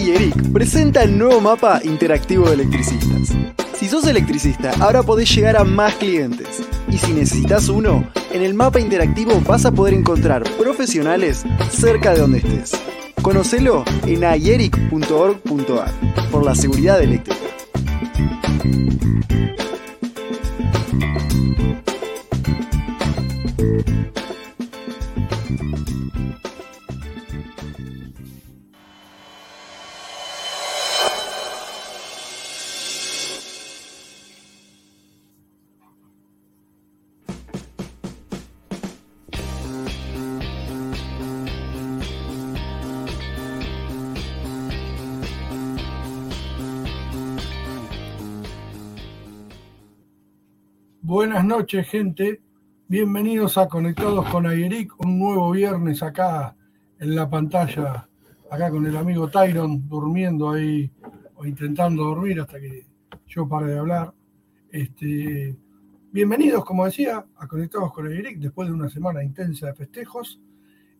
iEric presenta el nuevo mapa interactivo de electricistas. Si sos electricista, ahora podés llegar a más clientes. Y si necesitas uno, en el mapa interactivo vas a poder encontrar profesionales cerca de donde estés. Conocelo en ieric.org.ar por la seguridad eléctrica. Noches, gente. Bienvenidos a Conectados con Ayeric, un nuevo viernes acá en la pantalla, acá con el amigo Tyron durmiendo ahí o intentando dormir hasta que yo pare de hablar. Este, bienvenidos, como decía, a Conectados con Ayeric después de una semana intensa de festejos.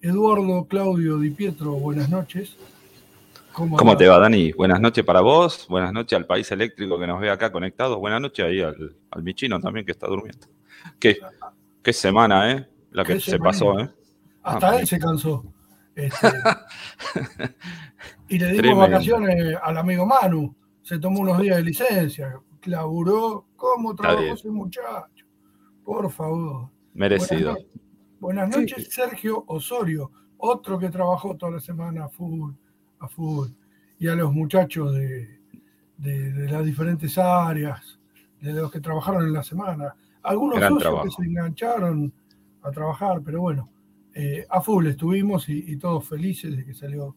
Eduardo Claudio Di Pietro, buenas noches. ¿Cómo, te va, Dani? Buenas noches para vos, buenas noches al país eléctrico que nos ve acá conectados, buenas noches ahí al, al Michino también que está durmiendo. Qué, qué semana, ¿eh? La que se pasó, ¿eh? Hasta ah, él se cansó. Este, y le dimos vacaciones al amigo Manu. Se tomó unos días de licencia, laburó. ¿Cómo trabajó ese muchacho? Por favor. Merecido. Buenas, noches, Sergio Osorio, otro que trabajó toda la semana full a fútbol y a los muchachos de, las diferentes áreas, de los que trabajaron en la semana. Algunos socios que se engancharon a trabajar, pero bueno, eh, a full estuvimos y, todos felices de que salió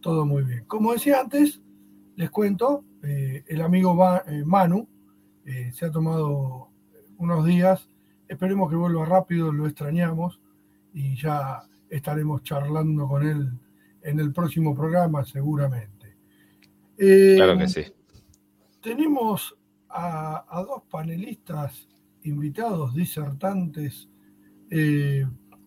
todo muy bien. Como decía antes, les cuento, eh, el amigo eh, Manu se ha tomado unos días, esperemos que vuelva rápido, lo extrañamos y ya estaremos charlando con él en el próximo programa seguramente. claro que sí. Tenemos a, dos panelistas invitados, disertantes eh,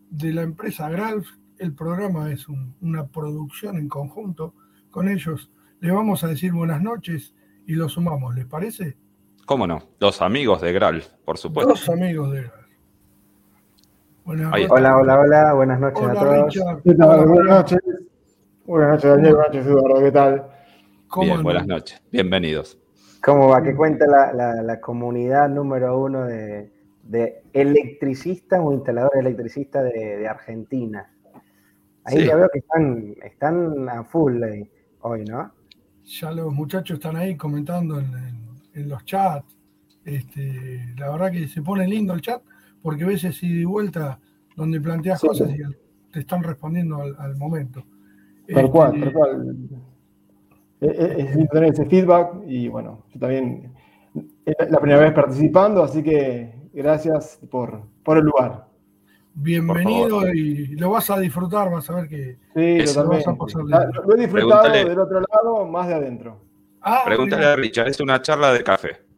de la empresa Gralf. El programa es una producción en conjunto con ellos. Le vamos a decir buenas noches y lo sumamos, ¿les parece? ¿Cómo no? Los amigos de Gralf, por supuesto. Los amigos de Gralf. Hola, hola, hola, buenas noches a todos. Buenas noches. Buenas noches, Daniel. Buenas noches, Eduardo. ¿Qué tal? Bien, buenas noches. Bienvenidos. ¿Cómo va? ¿Qué cuenta la, comunidad número uno de, electricistas o instaladores electricistas de, Argentina? Ahí ya veo que están, están a full hoy, ¿no? Ya los muchachos están ahí comentando en, los chats. Este, la verdad que se pone lindo el chat porque a veces si de vuelta donde planteas cosas y te están respondiendo al momento. Tal cual, tal cual. Es, lindo tener ese feedback y bueno, yo también es la primera vez participando, así que gracias por, por el lugar. Bienvenido y lo vas a disfrutar, vas a ver que sí, totalmente. Lo, lo, he disfrutado del otro lado, más de adentro. Ah, Pregúntale a Richard, es una charla de café.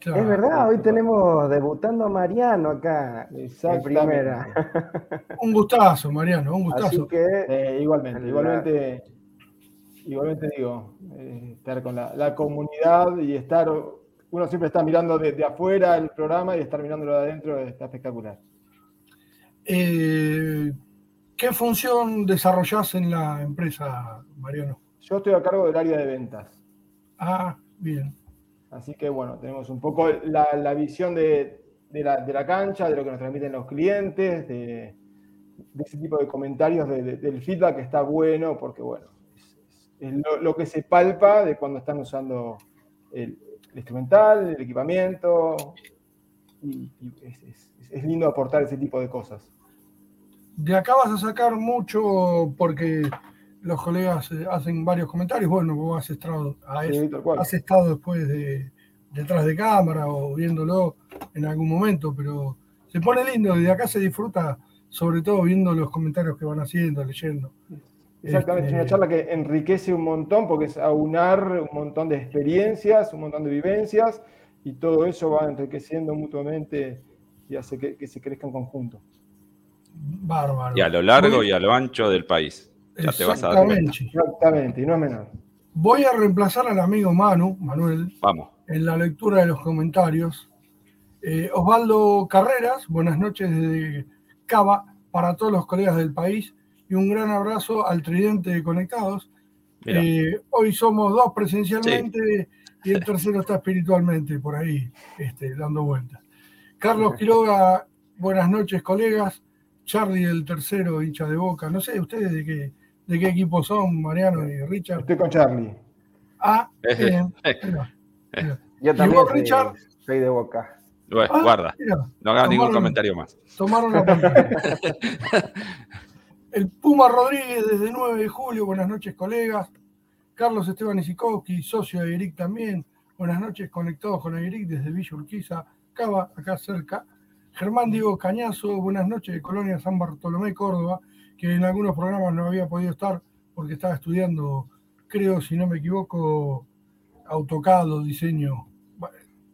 Es verdad, hoy tenemos debutando a Mariano acá en primera. un gustazo, Mariano, un gustazo. Eh, igualmente, igualmente, igualmente digo, eh, estar con la, comunidad y estar, uno siempre está mirando desde afuera el programa y estar mirándolo de adentro está espectacular. Eh, ¿Qué función desarrollás en la empresa, Mariano? Yo estoy a cargo del área de ventas. Ah, bien. Así que bueno, tenemos un poco la, visión de, la, cancha, de lo que nos transmiten los clientes, de, ese tipo de comentarios, del feedback que está bueno, porque bueno, es, lo, que se palpa de cuando están usando el, instrumental, el equipamiento, y, es, lindo aportar ese tipo de cosas. De acá vas a sacar mucho porque los colegas eh, hacen varios comentarios. Bueno, vos has estado, has estado después de, detrás de cámara o viéndolo en algún momento, pero se pone lindo y de acá se disfruta, sobre todo viendo los comentarios que van haciendo, leyendo. Exactamente, es una este, charla que enriquece un montón porque es aunar un montón de experiencias, un montón de vivencias y todo eso va enriqueciendo mutuamente y hace que, se crezca en conjunto. Bárbaro. Y a lo largo y a lo ancho del país. Ya te vas a dar Exactamente, y no es menor. Voy a reemplazar al amigo Manu, Manuel, Vamos. en la lectura de los comentarios. Eh, Osvaldo Carreras, buenas noches desde Cava para todos los colegas del país y un gran abrazo al tridente de Conectados. Eh, hoy somos dos presencialmente y el tercero está espiritualmente por ahí, este, dando vueltas. Carlos Quiroga, buenas noches, colegas. Charlie, el tercero, hincha de boca. No sé, ¿ustedes de qué, de qué equipo son, Mariano y Richard? Estoy con Charlie. Ah, bien. Yo también soy, Richard? soy de boca. Ah, guarda, no haga ningún comentario más. Tomaron la pantalla. El Puma Rodríguez desde 9 de julio, buenas noches colegas. Carlos Esteban Isikowski, socio de Eric también. Buenas noches, conectados con Eric desde Villa Urquiza, Cava, acá cerca. Germán Diego Cañazo, buenas noches de Colonia San Bartolomé, Córdoba, que en algunos programas no había podido estar porque estaba estudiando, creo, si no me equivoco, AutoCAD o diseño.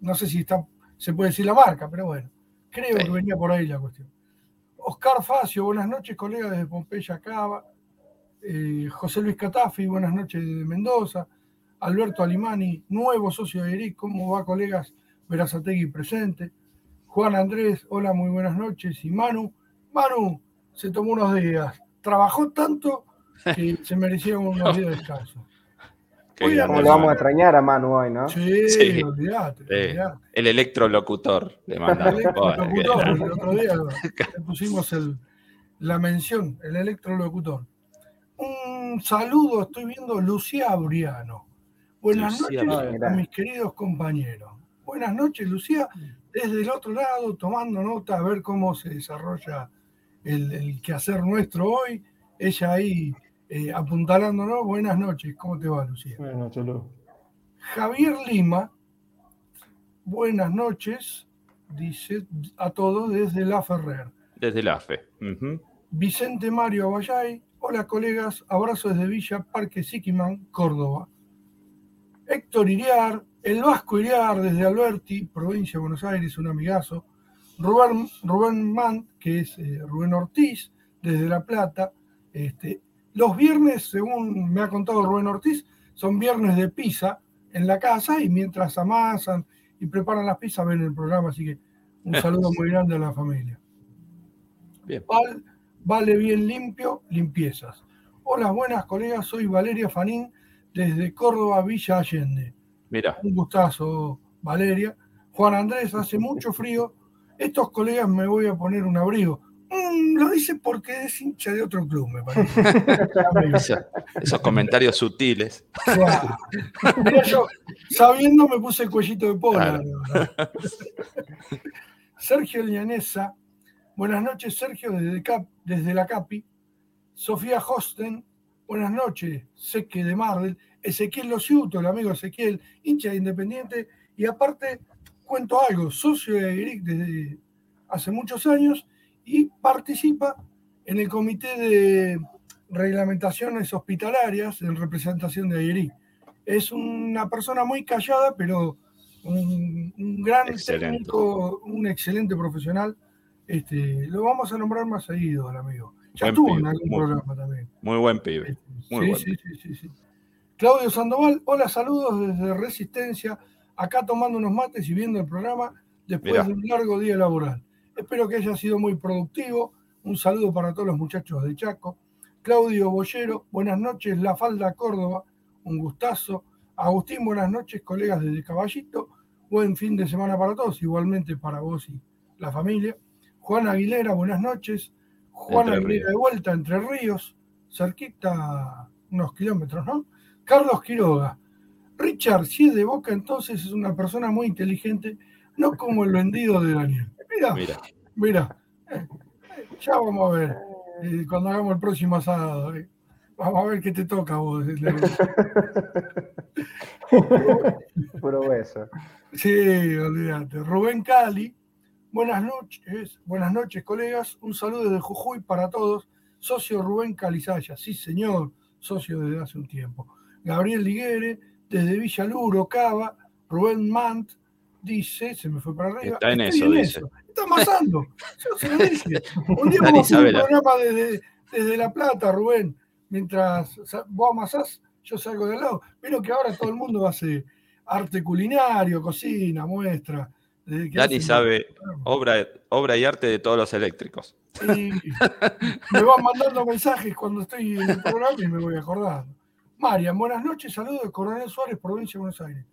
No sé si está, se puede decir la marca, pero bueno, creo que venía por ahí la cuestión. Oscar Facio, buenas noches, colega desde Pompeya, Cava. Eh, José Luis Catafi, buenas noches de Mendoza. Alberto Alimani, nuevo socio de ERIC, ¿cómo va, colegas? Verazategui presente. Juan Andrés, hola, muy buenas noches. Y Manu, Manu se tomó unos días. Trabajó tanto que se merecía unos días de descanso. ¿Cómo lo vamos a extrañar a Manu hoy, no? Sí, sí. Olvidate, El electrolocutor le. El electrolocutor, el otro día le pusimos la mención, el electrolocutor. Un saludo, estoy viendo Lucía Briano. Buenas noches a mis queridos compañeros. Buenas noches, Lucía, desde el otro lado, tomando nota a ver cómo se desarrolla el, quehacer nuestro hoy. Ella ahí eh, apuntalándonos. Buenas noches, ¿cómo te va, Lucía? Buenas noches, Lu. Javier Lima, buenas noches, dice a todos desde La Ferrer. Desde la FE. Vicente Mario Abayay, Hola colegas, abrazo desde Villa Parque Siquimán, Córdoba. Héctor Iriar, el Vasco Iriar desde Alberti, provincia de Buenos Aires, un amigazo. Rubén, Rubén Mann, que es eh, Rubén Ortiz, desde La Plata. Este, los viernes, según me ha contado Rubén Ortiz, son viernes de pizza en la casa y mientras amasan y preparan las pizzas ven el programa, así que un saludo muy grande a la familia. Bien vale bien limpio, limpiezas. Hola, buenas colegas, soy Valeria Fanín desde Córdoba, Villa Allende. Mira. Un gustazo, Valeria. Juan Andrés, hace mucho frío. Estos colegas me voy a poner un abrigo. Mm, lo dice porque es hincha de otro club, me parece. esos comentarios sutiles. yo, sabiendo, me puse el cuellito de pola. Sergio Lianesa Buenas noches, Sergio, desde, desde la CAPI. Sofía Hosten, buenas noches, Seque de Marvel. Ezequiel Lociuto, el amigo Ezequiel, hincha de Independiente. Y aparte, cuento algo, socio de ERIC desde hace muchos años y participa en el comité de reglamentaciones hospitalarias en representación de ERIC. Es una persona muy callada, pero un, gran técnico, un excelente profesional este, lo vamos a nombrar más seguido al amigo. Ya estuvo en algún programa también. Muy buen pibe. Este, muy sí, sí, sí, sí, Claudio Sandoval, hola, saludos desde Resistencia, acá tomando unos mates y viendo el programa después de un largo día laboral. Espero que haya sido muy productivo. Un saludo para todos los muchachos de Chaco. Claudio Bollero, buenas noches, La Falda Córdoba, un gustazo. Agustín, buenas noches, colegas desde Caballito. Buen fin de semana para todos, igualmente para vos y la familia. Juan Aguilera, buenas noches. Juan Aguilera de vuelta, Entre Ríos, cerquita unos kilómetros, ¿no? Carlos Quiroga. Richard, si es de Boca, entonces es una persona muy inteligente, no como el vendido de Daniel. Mira, mira, mira. Eh, ya vamos a ver, eh, cuando hagamos el próximo asado. Eh. Vamos a ver qué te toca a vos. Puro beso. Sí, olvídate. Rubén Cali, Buenas noches, buenas noches, colegas. Un saludo desde Jujuy para todos. Socio Rubén Calizaya, sí, señor, socio desde hace un tiempo. Gabriel Liguere, desde Villaluro, Cava. Rubén Mant, dice, se me fue para arriba. Está en eso, dice. Está amasando. Un día vamos a hacer un programa desde, desde La Plata, Rubén. Mientras vos amasás, yo salgo de al lado. Pero que ahora todo el mundo hace arte culinario, cocina, muestra. Dani sabe obra, obra y arte de todos los eléctricos. Y me van mandando mensajes cuando estoy en el programa y me voy acordando. Marian, buenas noches, saludos de Coronel Suárez, provincia de Buenos Aires.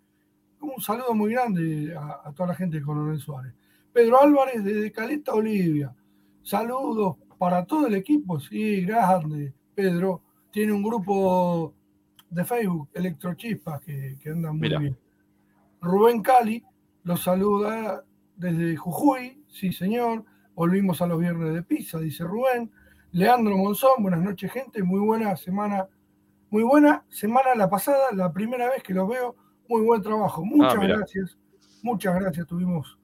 Un saludo muy grande a, toda la gente de Coronel Suárez. Pedro Álvarez desde Caleta, Olivia. Saludos para todo el equipo, sí, grande. Pedro tiene un grupo de Facebook, Electrochispas, que, que andan muy bien. Rubén Cali los saluda desde Jujuy, sí señor. Volvimos a los viernes de pizza, dice Rubén. Leandro Monzón, buenas noches, gente. Muy buena semana, muy buena semana la pasada, la primera vez que los veo. Muy buen trabajo. Muchas ah, gracias. Muchas gracias. Tuvimos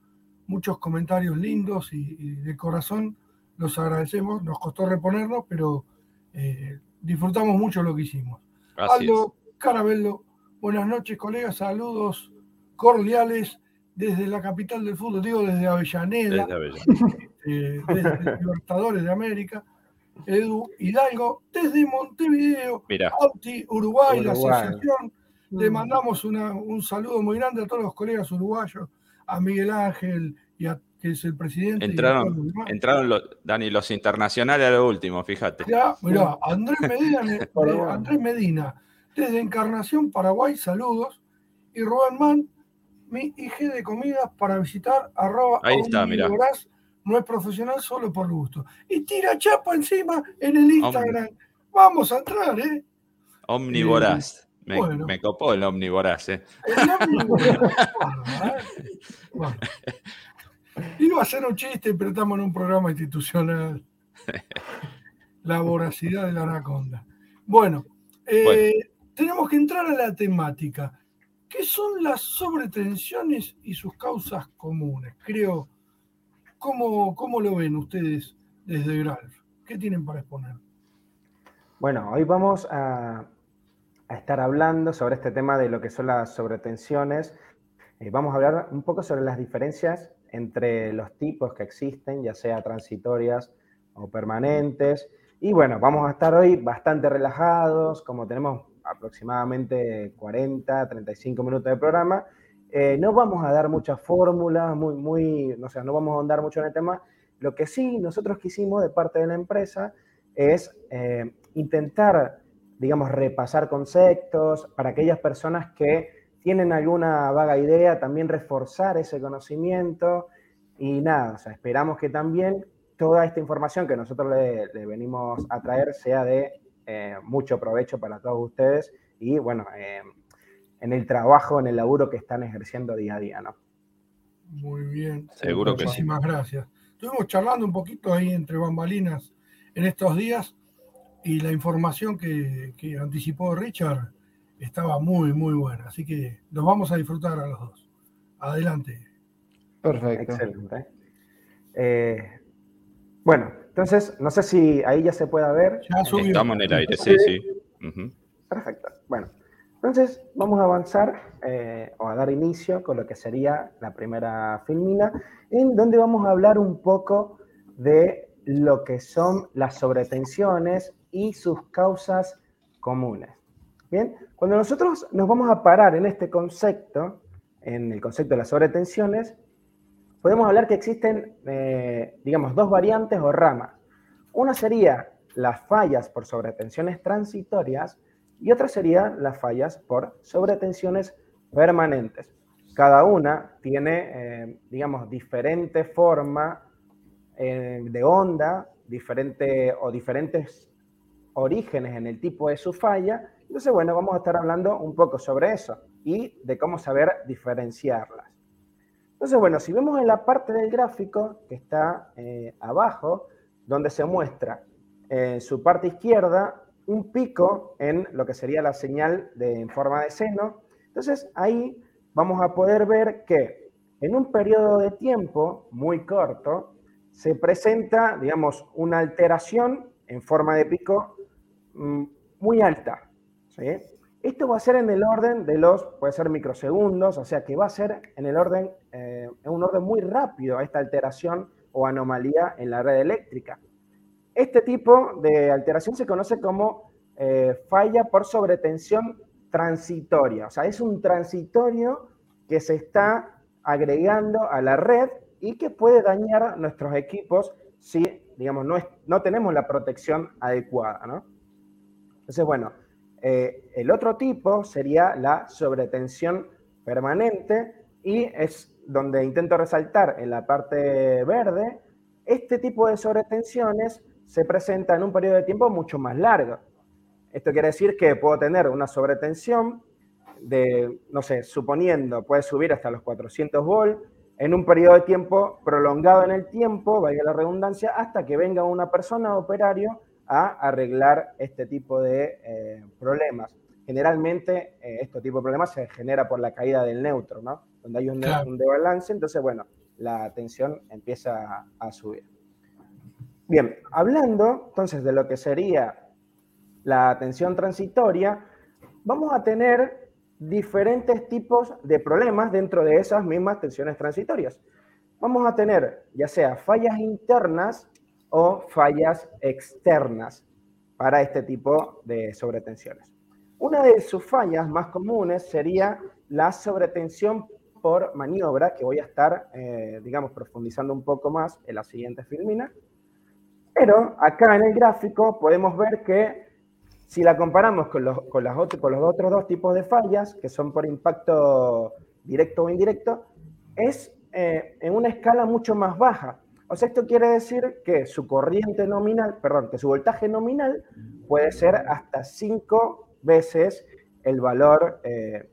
muchos comentarios lindos y, de corazón los agradecemos. Nos costó reponernos, pero eh, disfrutamos mucho lo que hicimos. Aldo Carabello, buenas noches, colegas. Saludos cordiales desde la capital del fútbol, digo desde Avellaneda, desde, eh, Libertadores de América, Edu Hidalgo, desde Montevideo, Auti Uruguay, la asociación. Le mm. mandamos un saludo muy grande a todos los colegas uruguayos, a Miguel Ángel y a que es el presidente. Entraron, entraron los, Dani, los internacionales a lo último, fíjate. Ya, mirá, Andrés Medina, Andrés Medina, desde Encarnación, Paraguay, saludos. Y Rubén Man, mi IG de comidas para visitar, arroba Ahí está, mira. No es profesional solo por gusto. Y tira chapa encima en el Instagram. Vamos a entrar, ¿eh? Omnivoraz. Me, me, copó el omnivoraz, ¿eh? El omnivoraz. ¿eh? Iba a ser un chiste, pero estamos en un programa institucional. La voracidad de la anaconda. Bueno, eh, tenemos que entrar a la temática. ¿Qué son las sobretensiones y sus causas comunes? Creo, ¿cómo, cómo lo ven ustedes desde GRALF? ¿Qué tienen para exponer? Bueno, hoy vamos a, estar hablando sobre este tema de lo que son las sobretensiones. Eh, vamos a hablar un poco sobre las diferencias entre los tipos que existen, ya sea transitorias o permanentes. Y bueno, vamos a estar hoy bastante relajados, como tenemos aproximadamente 40, 35 minutos de programa. Eh, no vamos a dar muchas fórmulas, muy, muy, no, sé, no vamos a ahondar mucho en el tema. Lo que sí nosotros quisimos de parte de la empresa es eh, intentar, digamos, repasar conceptos para aquellas personas que tienen alguna vaga idea, también reforzar ese conocimiento y nada, o sea, esperamos que también toda esta información que nosotros le, venimos a traer sea de eh, mucho provecho para todos ustedes y bueno, en el trabajo, en el laburo que están ejerciendo día a día, ¿no? Muy bien. Seguro que sí. Muchísimas gracias. Estuvimos charlando un poquito ahí entre bambalinas en estos días y la información que, que anticipó Richard estaba muy, muy buena. Así que nos vamos a disfrutar a los dos. Adelante. Perfecto. Excelente. Eh, bueno, entonces, no sé si ahí ya se puede ver. Estamos en el aire, sí, sí. Perfecto. Bueno, entonces vamos a avanzar eh, o a dar inicio con lo que sería la primera filmina, en donde vamos a hablar un poco de lo que son las sobretensiones y sus causas comunes. Bien, cuando nosotros nos vamos a parar en este concepto, en el concepto de las sobretensiones, podemos hablar que existen, eh, digamos, dos variantes o ramas. Una sería las fallas por sobretensiones transitorias y otra sería las fallas por sobretensiones permanentes. Cada una tiene, eh, digamos, diferente forma eh, de onda, diferente o diferentes orígenes en el tipo de su falla. Entonces, bueno, vamos a estar hablando un poco sobre eso y de cómo saber diferenciarlas. Entonces, bueno, si vemos en la parte del gráfico que está eh, abajo, donde se muestra en su parte izquierda un pico en lo que sería la señal de, en forma de seno, entonces ahí vamos a poder ver que en un periodo de tiempo muy corto se presenta, digamos, una alteración en forma de pico mm, muy alta. ¿sí? Esto va a ser en el orden de los, puede ser microsegundos, o sea que va a ser en el orden, eh, en un orden muy rápido esta alteración o anomalía en la red eléctrica. Este tipo de alteración se conoce como eh, falla por sobretensión transitoria. O sea, es un transitorio que se está agregando a la red y que puede dañar nuestros equipos si, digamos, no, tenemos la protección adecuada, ¿no? Entonces, bueno, eh, el otro tipo sería la sobretensión permanente y es donde intento resaltar en la parte verde, este tipo de sobretensiones se presenta en un periodo de tiempo mucho más largo. Esto quiere decir que puedo tener una sobretensión de, no sé, suponiendo, puede subir hasta los 400 volts en un periodo de tiempo prolongado en el tiempo, vaya la redundancia, hasta que venga una persona operario a arreglar este tipo de eh, problemas. Generalmente, eh, este tipo de problemas se genera por la caída del neutro, ¿no? Donde hay un, un desbalance, entonces, bueno, la tensión empieza a subir. Bien, hablando entonces de lo que sería la tensión transitoria, vamos a tener diferentes tipos de problemas dentro de esas mismas tensiones transitorias. Vamos a tener ya sea fallas internas o fallas externas para este tipo de sobretensiones. Una de sus fallas más comunes sería la sobretensión por maniobra, que voy a estar, eh, digamos, profundizando un poco más en la siguiente filmina. Pero acá en el gráfico podemos ver que si la comparamos con los, con, las con los otros dos tipos de fallas, que son por impacto directo o indirecto, es eh, en una escala mucho más baja. O sea, esto quiere decir que su corriente nominal, perdón, que su voltaje nominal puede ser hasta cinco veces el valor eh,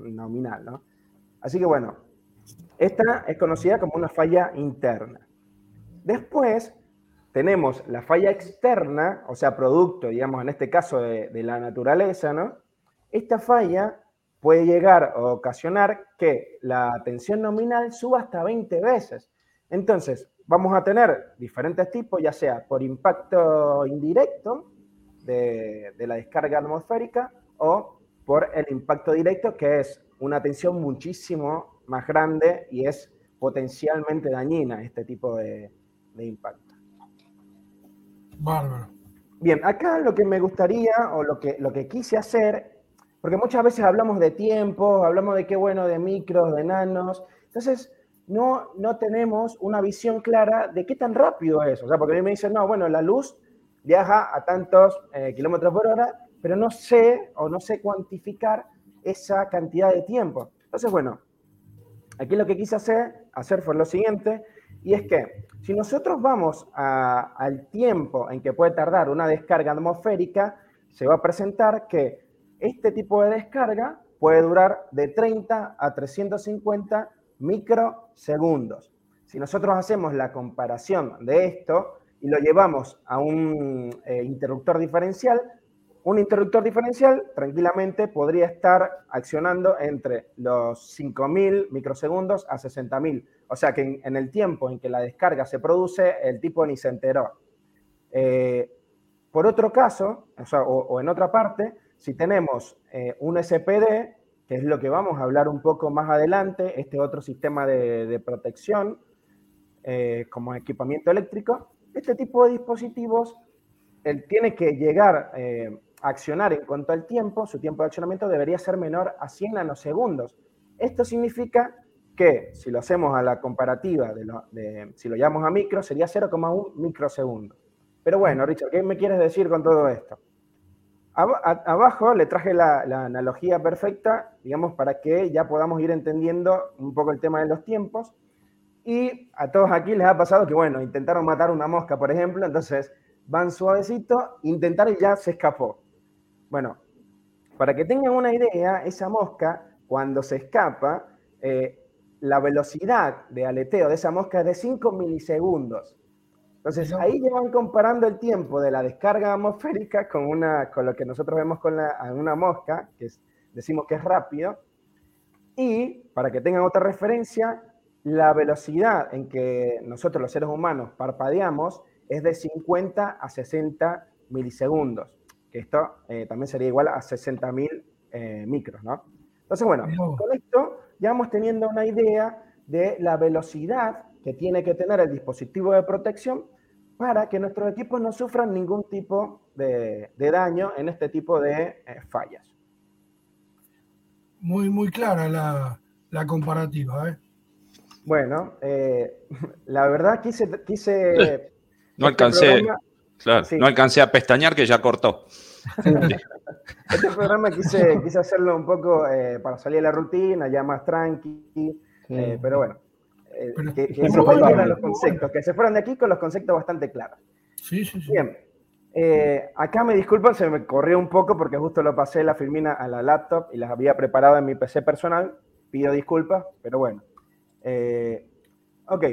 nominal, ¿no? Así que bueno, esta es conocida como una falla interna. Después tenemos la falla externa, o sea, producto, digamos, en este caso de, la naturaleza, ¿no? Esta falla puede llegar a ocasionar que la tensión nominal suba hasta 20 veces. Entonces, vamos a tener diferentes tipos, ya sea por impacto indirecto de, la descarga atmosférica o por el impacto directo, que es una tensión muchísimo más grande y es potencialmente dañina este tipo de impacto. Bárbaro. Bien, acá lo que me gustaría o lo que, lo que quise hacer, porque muchas veces hablamos de tiempo, hablamos de qué bueno, de micros, de nanos, entonces no, no tenemos una visión clara de qué tan rápido es. O sea, porque a mí me dicen, no, bueno, la luz viaja a tantos eh, kilómetros por hora, pero no sé o no sé cuantificar esa cantidad de tiempo. Entonces, bueno, aquí lo que quise hacer, hacer fue lo siguiente, y es que si nosotros vamos al tiempo en que puede tardar una descarga atmosférica, se va a presentar que este tipo de descarga puede durar de 30 a 350 microsegundos. Si nosotros hacemos la comparación de esto y lo llevamos a un eh, interruptor diferencial, un interruptor diferencial tranquilamente podría estar accionando entre los 5.000 microsegundos a 60.000. O sea que en, el tiempo en que la descarga se produce, el tipo ni se enteró. Eh, por otro caso, o, en otra parte, si tenemos eh, un SPD, que es lo que vamos a hablar un poco más adelante, este otro sistema de, protección eh, como equipamiento eléctrico, este tipo de dispositivos él tiene que llegar accionar en cuanto al tiempo, su tiempo de accionamiento debería ser menor a 100 nanosegundos. Esto significa que si lo hacemos a la comparativa, de, si lo llamamos a micro, sería 0,1 microsegundo. Pero bueno, Richard, ¿qué me quieres decir con todo esto? abajo le traje la, la, analogía perfecta, digamos, para que ya podamos ir entendiendo un poco el tema de los tiempos. Y a todos aquí les ha pasado que, bueno, intentaron matar una mosca, por ejemplo, entonces van suavecito, intentaron y ya se escapó. Bueno, para que tengan una idea, esa mosca, cuando se escapa, eh, la velocidad de aleteo de esa mosca es de 5 milisegundos. Entonces, ahí ya van comparando el tiempo de la descarga atmosférica con, una, con lo que nosotros vemos con una mosca, que decimos que es rápido. Y, para que tengan otra referencia, la velocidad en que nosotros los seres humanos parpadeamos es de 50 a 60 milisegundos que esto eh, también sería igual a 60.000 eh, micros, ¿no? Entonces, bueno, con esto ya vamos teniendo una idea de la velocidad que tiene que tener el dispositivo de protección para que nuestros equipos no sufran ningún tipo de, daño en este tipo de eh, fallas. Muy, muy clara la, comparativa. ¿eh? Bueno, eh, la verdad quise... quise no este alcancé, no alcancé a pestañear que ya cortó. este programa quise, quise hacerlo un poco para salir de la rutina, ya más tranqui, pero bueno, que, se fueran los conceptos, que se fueran de aquí con los conceptos bastante claros. Sí, sí, sí. Bien. Eh, acá me disculpan, se me corrió un poco porque justo lo pasé la filmina a la laptop y las había preparado en mi PC personal. Pido disculpas, pero bueno. Eh, ok.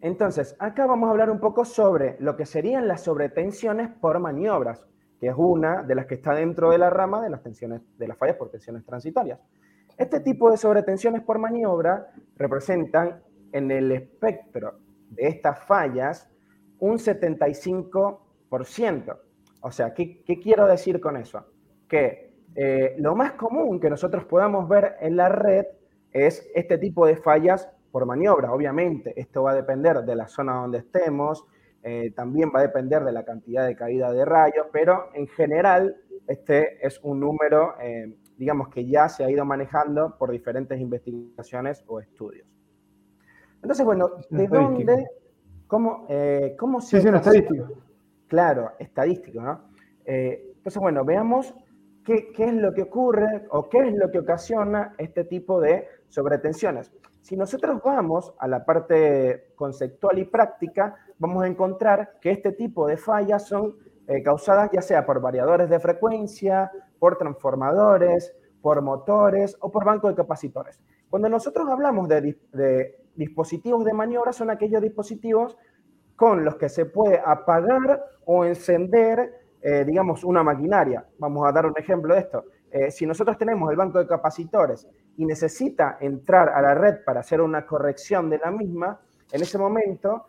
Entonces, acá vamos a hablar un poco sobre lo que serían las sobretensiones por maniobras, que es una de las que está dentro de la rama de las tensiones, de las fallas por tensiones transitorias. Este tipo de sobretensiones por maniobra representan en el espectro de estas fallas un 75%. O sea, ¿qué, quiero decir con eso? Que eh, lo más común que nosotros podamos ver en la red es este tipo de fallas por maniobra. Obviamente, esto va a depender de la zona donde estemos, eh, también va a depender de la cantidad de caída de rayos, pero en general este es un número eh, digamos que ya se ha ido manejando por diferentes investigaciones o estudios. Entonces, bueno, ¿de dónde? ¿Cómo, eh, cómo se... Sí, estadístico. Claro, estadístico, ¿no? Eh, entonces, bueno, veamos qué, qué, es lo que ocurre o qué es lo que ocasiona este tipo de sobretensiones. Si nosotros vamos a la parte conceptual y práctica, vamos a encontrar que este tipo de fallas son eh, causadas ya sea por variadores de frecuencia, por transformadores, por motores o por banco de capacitores. Cuando nosotros hablamos de, dispositivos de maniobra, son aquellos dispositivos con los que se puede apagar o encender, eh, digamos, una maquinaria. Vamos a dar un ejemplo de esto. Eh, si nosotros tenemos el banco de capacitores y necesita entrar a la red para hacer una corrección de la misma, en ese momento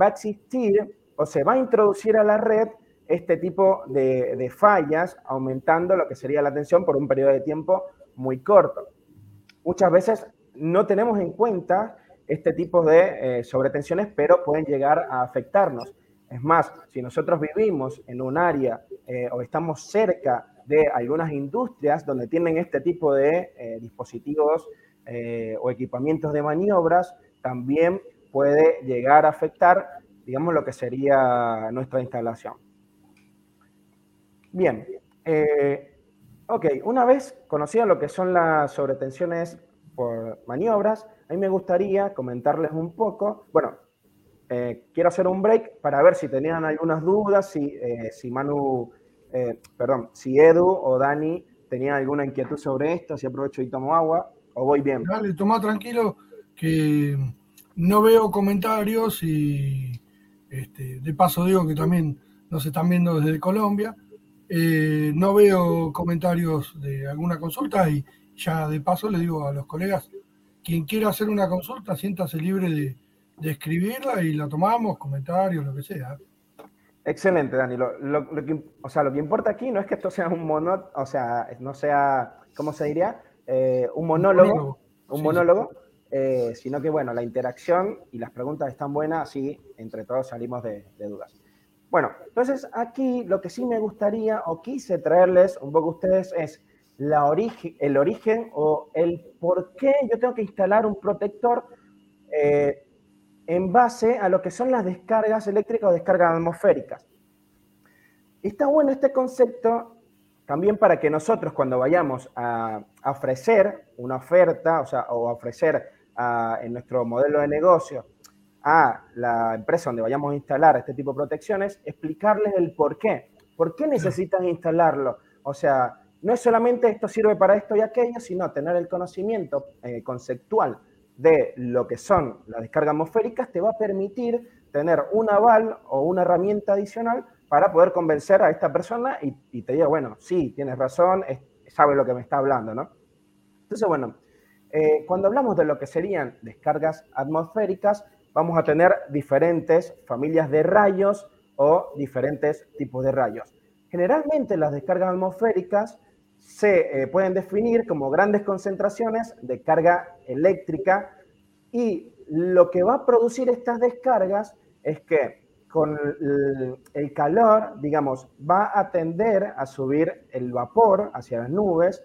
va a existir o se va a introducir a la red este tipo de, fallas, aumentando lo que sería la tensión por un periodo de tiempo muy corto. Muchas veces no tenemos en cuenta este tipo de eh, sobretensiones, pero pueden llegar a afectarnos. Es más, si nosotros vivimos en un área eh, o estamos cerca de algunas industrias donde tienen este tipo de eh, dispositivos o equipamientos de maniobras, también puede llegar a afectar, digamos, lo que sería nuestra instalación. Bien, eh, ok, una vez conocido lo que son las sobretensiones por maniobras, a mí me gustaría comentarles un poco, bueno, eh, quiero hacer un break para ver si tenían algunas dudas, si, eh, si Manu, perdón, si Edu o Dani tenían alguna inquietud sobre esto, si aprovecho y tomo agua, o voy bien. Dale, toma tranquilo, que no veo comentarios y este, de paso digo que también nos están viendo desde Colombia. Eh, no veo comentarios de alguna consulta y ya de paso le digo a los colegas, quien quiera hacer una consulta, siéntase libre de, escribirla y la tomamos, comentarios, lo que sea. Excelente, Dani. Lo, que, o sea, lo que importa aquí no es que esto sea un monólogo, o sea, no sea, ¿cómo se diría? Eh, un monólogo, un monólogo, eh, sino que, bueno, la interacción y las preguntas están buenas, así entre todos salimos de dudas. Bueno, entonces aquí lo que sí me gustaría o quise traerles un poco a ustedes es la el origen o el por qué yo tengo que instalar un protector eh, en base a lo que son las descargas eléctricas o descargas atmosféricas. Está bueno este concepto también para que nosotros cuando vayamos a, ofrecer una oferta, o sea, o ofrecer en nuestro modelo de negocio a la empresa donde vayamos a instalar este tipo de protecciones, explicarles el por qué. ¿Por qué necesitas instalarlo? O sea, no es solamente esto sirve para esto y aquello, sino tener el conocimiento eh, conceptual de lo que son las descargas atmosféricas te va a permitir tener un aval o una herramienta adicional para poder convencer a esta persona y, te diga, bueno, sí, tienes razón, sabe lo que me está hablando, ¿no? Entonces, bueno, eh, cuando hablamos de lo que serían descargas atmosféricas, vamos a tener diferentes familias de rayos o diferentes tipos de rayos. Generalmente las descargas atmosféricas se eh, pueden definir como grandes concentraciones de carga eléctrica y lo que va a producir estas descargas es que con el, calor, digamos, va a tender a subir el vapor hacia las nubes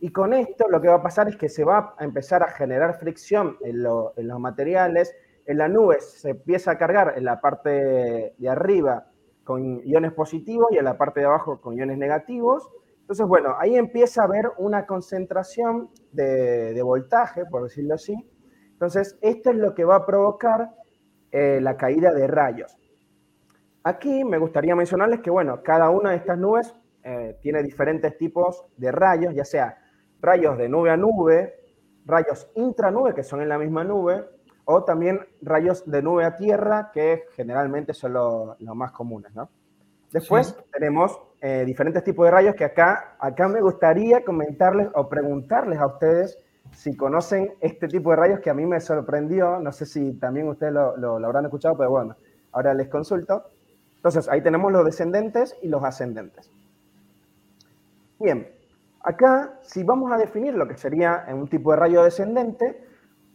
y con esto lo que va a pasar es que se va a empezar a generar fricción en, en los materiales, en la nube se empieza a cargar en la parte de arriba con iones positivos y en la parte de abajo con iones negativos. Entonces, bueno, ahí empieza a haber una concentración de, voltaje, por decirlo así. Entonces, esto es lo que va a provocar eh, la caída de rayos. Aquí me gustaría mencionarles que, bueno, cada una de estas nubes eh, tiene diferentes tipos de rayos, ya sea rayos de nube a nube, rayos intranube, que son en la misma nube, o también rayos de nube a tierra, que generalmente son los más comunes, ¿no? Después tenemos eh, diferentes tipos de rayos que acá, acá me gustaría comentarles o preguntarles a ustedes si conocen este tipo de rayos que a mí me sorprendió. No sé si también ustedes lo, lo, habrán escuchado, pero bueno, ahora les consulto. Entonces, ahí tenemos los descendentes y los ascendentes. Bien, acá, si vamos a definir lo que sería un tipo de rayo descendente,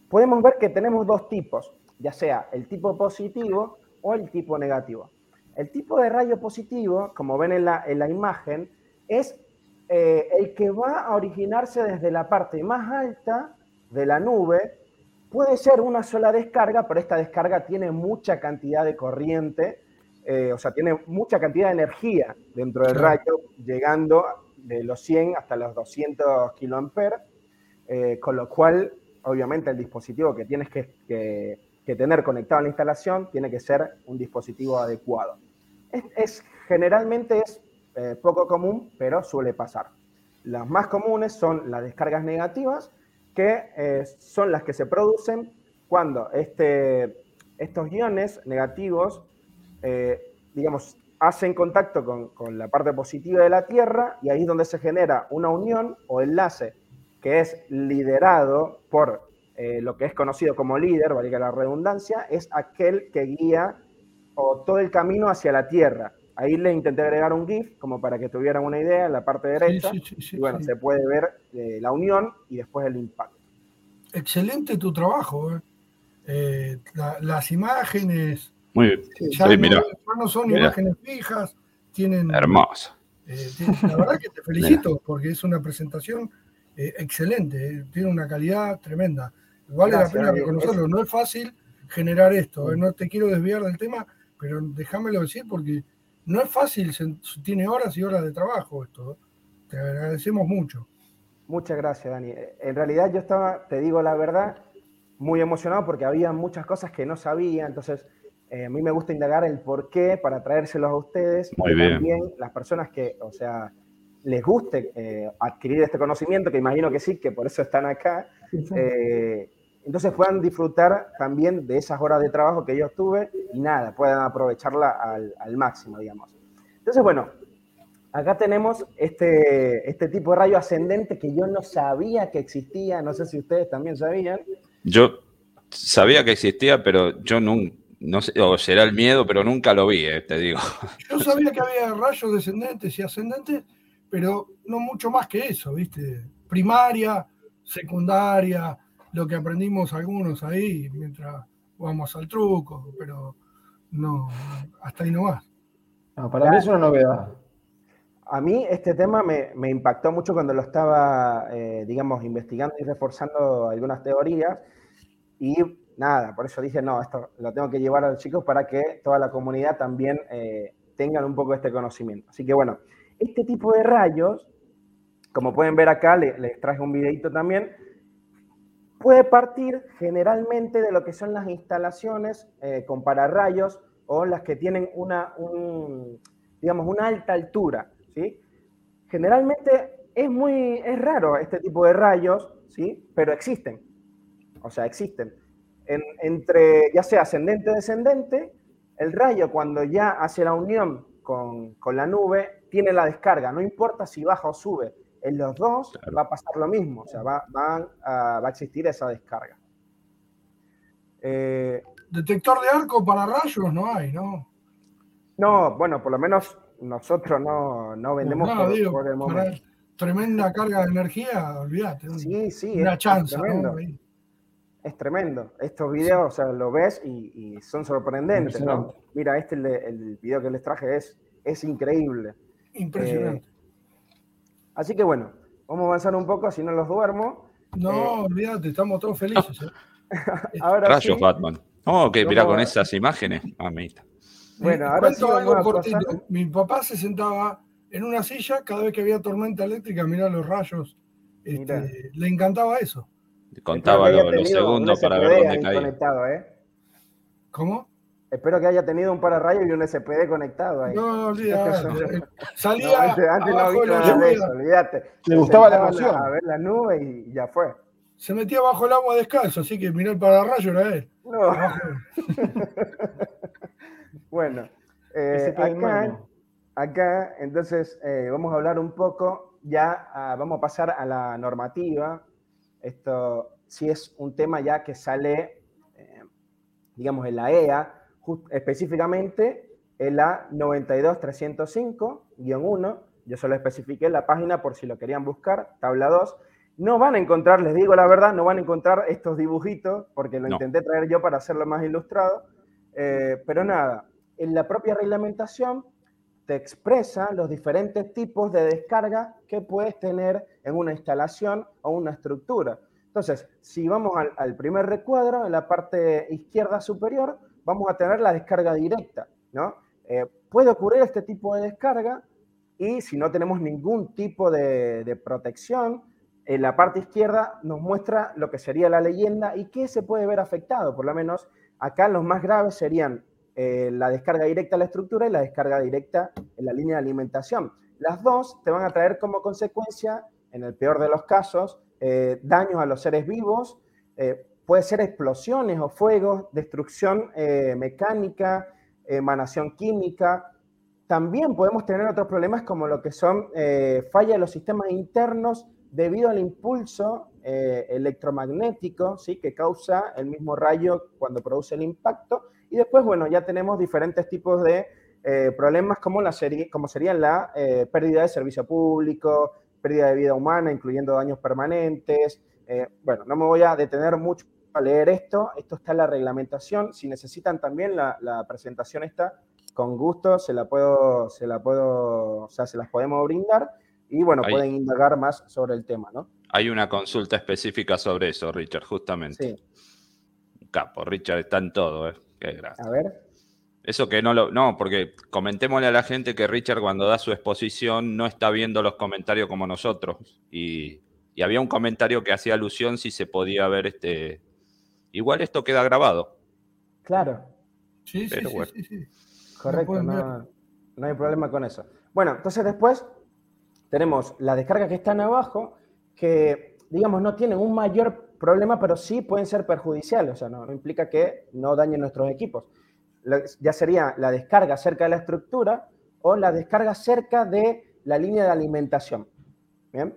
podemos ver que tenemos dos tipos, ya sea el tipo positivo o el tipo negativo. El tipo de rayo positivo, como ven en la, en la imagen, es eh, el que va a originarse desde la parte más alta de la nube. Puede ser una sola descarga, pero esta descarga tiene mucha cantidad de corriente, eh, o sea, tiene mucha cantidad de energía dentro del rayo, llegando de los 100 hasta los 200 kiloamperes, eh, con lo cual obviamente el dispositivo que tienes que, tener conectado a la instalación tiene que ser un dispositivo adecuado. Es, generalmente es eh, poco común, pero suele pasar. Las más comunes son las descargas negativas, que eh, son las que se producen cuando este, estos iones negativos, eh, digamos, hacen contacto con, con, la parte positiva de la Tierra y ahí es donde se genera una unión o enlace que es liderado por lo que es conocido como líder, valga la redundancia, es aquel que guía o todo el camino hacia la Tierra. Ahí le intenté agregar un GIF como para que tuvieran una idea en la parte derecha. y bueno, se puede ver eh, la unión y después el impacto. Excelente tu trabajo. ¿eh? las imágenes. Muy bien. Ya, no, son imágenes fijas, tienen. Hermoso. la verdad que te felicito porque es una presentación excelente, tiene una calidad tremenda. Vale la pena reconocerlo, no es fácil generar esto. ¿eh? No te quiero desviar del tema, pero déjamelo decir porque no es fácil, tiene horas y horas de trabajo esto. ¿eh? Te agradecemos mucho. Muchas gracias, Dani. En realidad yo estaba, te digo la verdad, muy emocionado porque había muchas cosas que no sabía, entonces eh, a mí me gusta indagar el por qué para traérselos a ustedes. Muy bien. También las personas que, o sea, les guste adquirir este conocimiento, que imagino que sí, que por eso están acá, entonces puedan disfrutar también de esas horas de trabajo que yo tuve y nada, puedan aprovecharla al, máximo, digamos. Entonces, bueno, acá tenemos este, este tipo de rayo ascendente que yo no sabía que existía, no sé si ustedes también sabían. Yo sabía que existía, pero yo nunca, no sé, o será el miedo, pero nunca lo vi, eh, te digo. Yo sabía que había rayos descendentes y ascendentes, pero no mucho más que eso, ¿viste? Primaria, secundaria, lo que aprendimos algunos ahí mientras jugamos al truco, pero no, hasta ahí no va. para mí es una novedad. A mí este tema me, impactó mucho cuando lo estaba, eh, digamos, investigando y reforzando algunas teorías. Y nada, por eso dije, no, esto lo tengo que llevar a los chicos para que toda la comunidad también eh, tengan un poco este conocimiento. Así que bueno, este tipo de rayos, como pueden ver acá, les traje un videito también, puede partir generalmente de lo que son las instalaciones eh, con pararrayos o las que tienen una, digamos, una alta altura, ¿sí? Generalmente es muy, es raro este tipo de rayos, ¿sí? Pero existen, o sea, existen. entre, ya sea ascendente o descendente, el rayo cuando ya hace la unión con, con la nube, tiene la descarga, no importa si baja o sube, en los dos va a pasar lo mismo, o sea, va, a, existir esa descarga. Eh, Detector de arco para rayos no hay, ¿no? No, bueno, por lo menos nosotros no, no vendemos por, el momento. Tremenda carga de energía, olvídate. Sí, sí. Una chance. es tremendo. Estos videos, o sea, lo ves y, son sorprendentes, ¿no? Mira, este el, video que les traje es, es increíble. Impresionante. Eh, así que bueno, vamos a avanzar un poco, si no los duermo. No, eh, olvídate, estamos todos felices. ¿eh? ahora Rayos Batman. Oh, que mira con esas imágenes, mamita. Bueno, ahora sí algo cortito. Mi papá se sentaba en una silla cada vez que había tormenta eléctrica, mira los rayos. Este, le encantaba eso. Contaba los, segundos para ver dónde caía. ¿eh? ¿Cómo? Espero que haya tenido un pararrayos y un SPD conectado ahí. No, olvídate. Salía antes, antes no visto nada de eso, olvídate. Le gustaba la emoción. A ver la nube y ya fue. Se metía bajo el agua descalzo, así que miró el pararrayo era él. No. bueno, eh, acá, acá, entonces eh, vamos a hablar un poco, ya ah, vamos a pasar a la normativa. Esto sí es un tema ya que sale, eh, digamos, en la EA, específicamente en la 92305-1. Yo solo especifiqué la página por si lo querían buscar, tabla 2. No van a encontrar, les digo la verdad, no van a encontrar estos dibujitos, porque lo intenté traer yo para hacerlo más ilustrado. Eh, pero nada, en la propia reglamentación te expresa los diferentes tipos de descarga que puedes tener en una instalación o una estructura. Entonces, si vamos al primer recuadro, en la parte izquierda superior, vamos a tener la descarga directa, ¿no? Eh, puede ocurrir este tipo de descarga y si no tenemos ningún tipo de, protección, en la parte izquierda nos muestra lo que sería la leyenda y qué se puede ver afectado. Por lo menos acá los más graves serían eh, la descarga directa a la estructura y la descarga directa en la línea de alimentación. Las dos te van a traer como consecuencia, en el peor de los casos, eh, daños a los seres vivos, Puede ser explosiones o fuegos, destrucción eh, mecánica, emanación química. También podemos tener otros problemas como lo que son eh, fallas de los sistemas internos debido al impulso eh, electromagnético ¿sí? que causa el mismo rayo cuando produce el impacto. Y después, bueno, ya tenemos diferentes tipos de problemas como, la serie, como serían la pérdida de servicio público, pérdida de vida humana, incluyendo daños permanentes. bueno, no me voy a detener mucho a leer esto. Esto está en la reglamentación. Si necesitan también la, presentación está, con gusto se la puedo, se la puedo, o sea, se las podemos brindar y bueno, pueden indagar más sobre el tema, ¿no? Hay una consulta específica sobre eso, Richard, justamente. Sí. Capo, Richard está en todo, ¿eh? Qué gracia. A ver. Eso que no lo. No, porque comentémosle a la gente que Richard, cuando da su exposición, no está viendo los comentarios como nosotros. Y, y había un comentario que hacía alusión si se podía ver este igual esto queda grabado. Claro. Sí, sí, sí, Correcto, no, hay problema con eso. Bueno, entonces después tenemos las descargas que están abajo, que digamos no tienen un mayor problema, pero sí pueden ser perjudiciales, o sea, no, implica que no dañen nuestros equipos. Ya sería la descarga cerca de la estructura o la descarga cerca de la línea de alimentación. ¿Bien?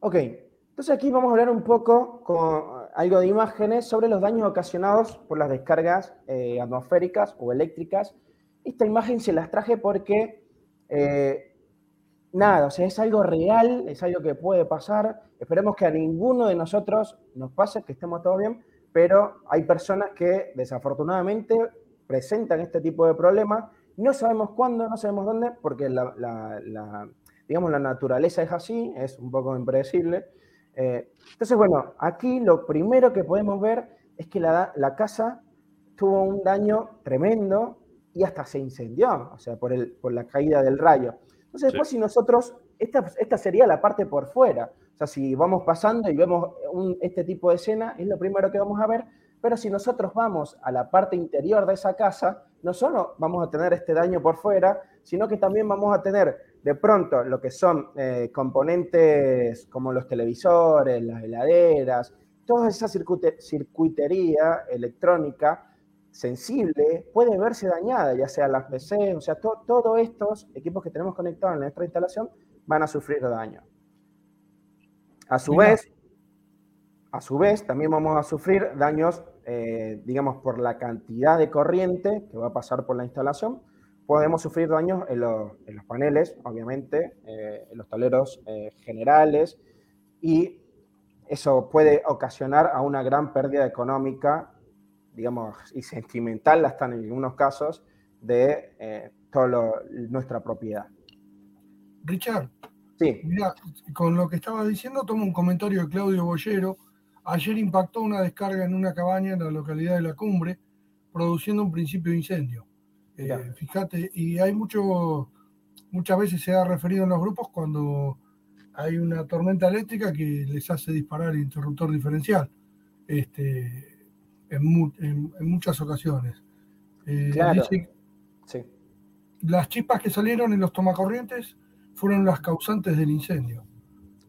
Ok, entonces aquí vamos a hablar un poco con algo de imágenes sobre los daños ocasionados por las descargas eh, atmosféricas o eléctricas. Esta imagen se las traje porque, eh, nada, o sea, es algo real, es algo que puede pasar. Esperemos que a ninguno de nosotros nos pase, que estemos todos bien, pero hay personas que desafortunadamente presentan este tipo de problemas. No sabemos cuándo, no sabemos dónde, porque la, digamos, la naturaleza es así, es un poco impredecible. Eh, entonces, bueno, aquí lo primero que podemos ver es que la, casa tuvo un daño tremendo y hasta se incendió, o sea, por, el, por la caída del rayo. Entonces, después si nosotros, esta, esta sería la parte por fuera, o sea, si vamos pasando y vemos este tipo de escena, es lo primero que vamos a ver, pero si nosotros vamos a la parte interior de esa casa, no solo vamos a tener este daño por fuera, sino que también vamos a tener de pronto lo que son eh, componentes como los televisores, las heladeras, toda esa circuitería electrónica sensible puede verse dañada, ya sea las PC, o sea, todos estos equipos que tenemos conectados en nuestra instalación van a sufrir daño. A su vez, a su vez, también vamos a sufrir daños, eh, digamos, por la cantidad de corriente que va a pasar por la instalación, podemos sufrir daños en los, paneles, obviamente, eh, en los tableros eh, generales y eso puede ocasionar a una gran pérdida económica, digamos, y sentimental, hasta en algunos casos, de eh, toda nuestra propiedad. Richard, sí. mira, con lo que estabas diciendo, tomo un comentario de Claudio Bollero. Ayer impactó una descarga en una cabaña en la localidad de La Cumbre, produciendo un principio de incendio. Eh, fíjate, y hay mucho, muchas veces se ha referido en los grupos cuando hay una tormenta eléctrica que les hace disparar el interruptor diferencial este, en, muchas ocasiones. Eh, claro. Las chispas que salieron en los tomacorrientes fueron las causantes del incendio.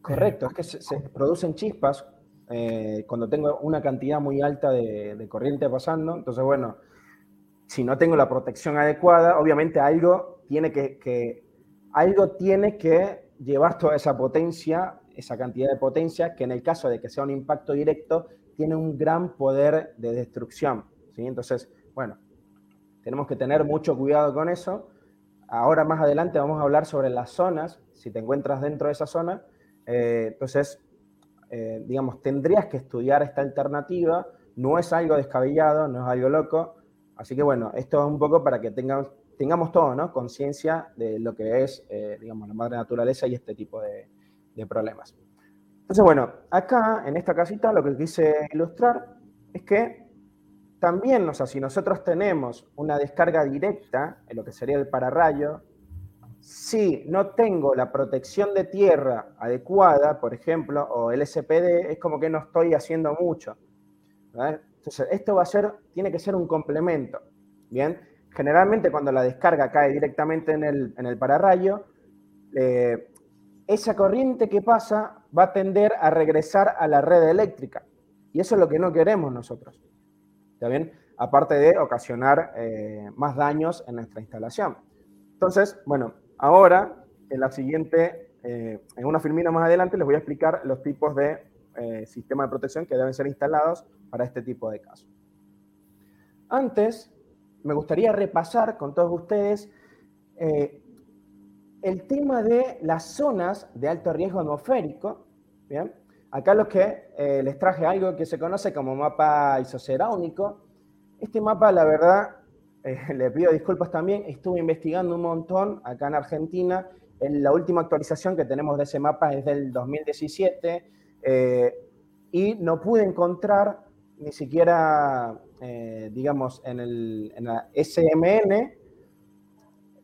Correcto, es que se, producen chispas eh, cuando tengo una cantidad muy alta de, corriente pasando. Entonces, bueno, si no tengo la protección adecuada, obviamente algo tiene que algo tiene que llevar toda esa potencia, esa cantidad de potencia, que en el caso de que sea un impacto directo, tiene un gran poder de destrucción. ¿sí? Entonces, bueno, tenemos que tener mucho cuidado con eso. Ahora más adelante vamos a hablar sobre las zonas, si te encuentras dentro de esa zona, eh, entonces, eh, digamos, tendrías que estudiar esta alternativa, no es algo descabellado, no es algo loco, así que bueno, esto es un poco para que tengamos todo, ¿no? Conciencia de lo que es, eh, digamos, la madre naturaleza y este tipo de, problemas. Entonces, bueno, acá en esta casita lo que quise ilustrar es que también, o sea, si nosotros tenemos una descarga directa en lo que sería el pararrayo, si no tengo la protección de tierra adecuada, por ejemplo, o el SPD, es como que no estoy haciendo mucho. Entonces, esto va a ser, tiene que ser un complemento. Bien, generalmente cuando la descarga cae directamente en el, en pararrayo, eh, esa corriente que pasa va a tender a regresar a la red eléctrica. Y eso es lo que no queremos nosotros. ¿Está bien? Aparte de ocasionar eh, más daños en nuestra instalación. Entonces, bueno, ahora, en la siguiente, eh, en una filmina más adelante, les voy a explicar los tipos de sistema de protección que deben ser instalados para este tipo de casos. Antes, me gustaría repasar con todos ustedes eh, el tema de las zonas de alto riesgo atmosférico. ¿bien? Acá los que eh, les traje algo que se conoce como mapa isoceráunico. Este mapa, la verdad, eh, le pido disculpas también, estuve investigando un montón acá en Argentina. En la última actualización que tenemos de ese mapa es del 2017 y no pude encontrar ni siquiera eh, digamos, en, el, la SMN,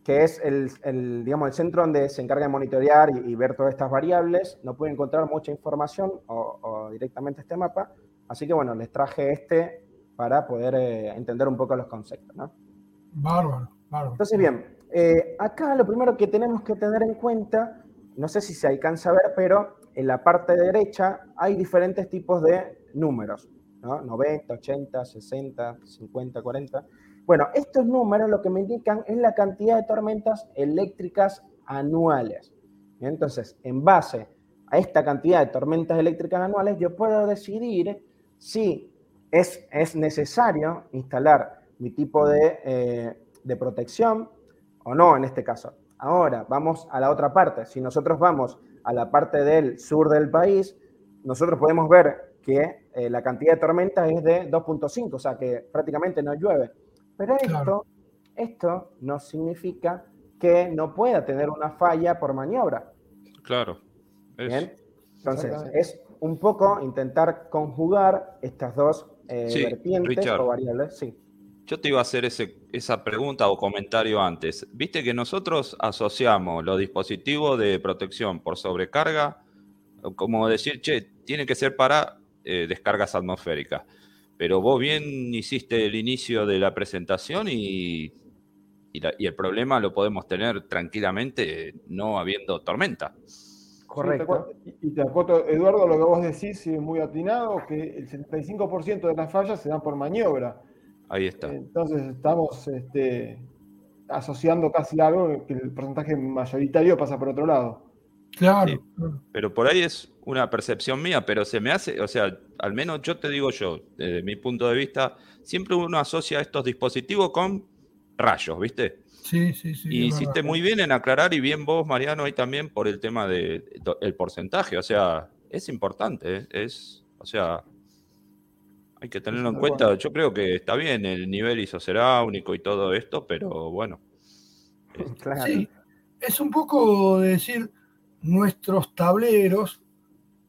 que es el, digamos, el centro donde se encarga de monitorear y, ver todas estas variables, no puede encontrar mucha información o, directamente este mapa. Así que bueno, les traje este para poder eh, entender un poco los conceptos. ¿no? Bárbaro, bárbaro. Entonces, bien, eh, acá lo primero que tenemos que tener en cuenta, no sé si se alcanza a ver, pero en la parte derecha hay diferentes tipos de números. 90, 80, 60, 50, 40. Bueno, estos números lo que me indican es la cantidad de tormentas eléctricas anuales. Entonces, en base a esta cantidad de tormentas eléctricas anuales, yo puedo decidir si es, es necesario instalar mi tipo de, eh, de protección o no en este caso. Ahora, vamos a la otra parte. Si nosotros vamos a la parte del sur del país, nosotros podemos ver que eh, la cantidad de tormentas es de 2.5, o sea que prácticamente no llueve. Pero esto, esto no significa que no pueda tener una falla por maniobra. Claro. Bien. Entonces, es un poco intentar conjugar estas dos eh, vertientes o variables. Sí. Yo te iba a hacer ese, esa pregunta o comentario antes. Viste que nosotros asociamos los dispositivos de protección por sobrecarga, como decir, che, tiene que ser para eh, descargas atmosféricas. Pero vos bien hiciste el inicio de la presentación y, y, el problema lo podemos tener tranquilamente no habiendo tormenta. Correcto. y te acoto, Eduardo, lo que vos decís es muy atinado, que el 75% de las fallas se dan por maniobra. Ahí está. Entonces estamos este, asociando casi algo que el porcentaje mayoritario pasa por otro lado. Claro. Pero por ahí es una percepción mía, pero se me hace, o sea, al menos yo te digo yo, desde mi punto de vista, siempre uno asocia estos dispositivos con rayos, ¿viste? Sí, sí, sí. Y hiciste muy bien en aclarar, y bien vos, Mariano, ahí también por el tema del el porcentaje. O sea, es importante, es, o sea, hay que tenerlo en cuenta. Yo creo que está bien el nivel isoceráunico y todo esto, pero bueno. Sí, es un poco decir nuestros tableros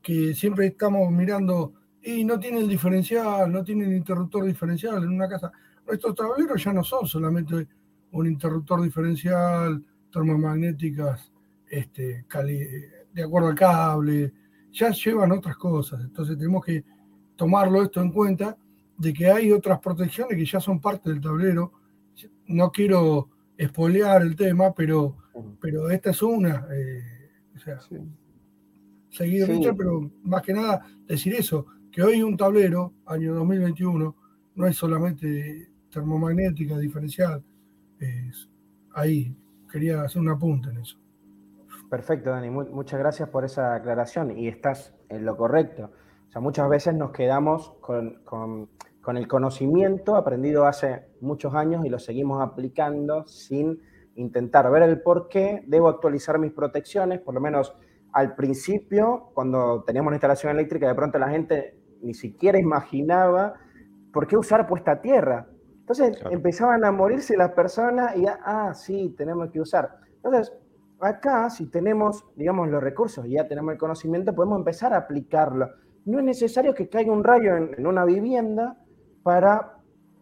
que siempre estamos mirando y no tienen diferencial, no tienen interruptor diferencial en una casa. Nuestros tableros ya no son solamente un interruptor diferencial, termomagnéticas, este, de acuerdo al cable, ya llevan otras cosas. Entonces tenemos que tomarlo esto en cuenta de que hay otras protecciones que ya son parte del tablero. No quiero espolear el tema, pero, pero esta es una. Eh, sea, seguir pero más que nada decir eso, que hoy un tablero, año 2021, no es solamente termomagnética, diferencial, es ahí, quería hacer un apunte en eso. Perfecto, Dani, muchas gracias por esa aclaración y estás en lo correcto. O sea, muchas veces nos quedamos con, con el conocimiento aprendido hace muchos años y lo seguimos aplicando sin intentar ver el por qué debo actualizar mis protecciones, por lo menos al principio, cuando teníamos una instalación eléctrica, de pronto la gente ni siquiera imaginaba por qué usar puesta a tierra. Entonces empezaban a morirse las personas y, ya, ah, sí, tenemos que usar. Entonces, acá, si tenemos, digamos, los recursos y ya tenemos el conocimiento, podemos empezar a aplicarlo. No es necesario que caiga un rayo en, una vivienda para,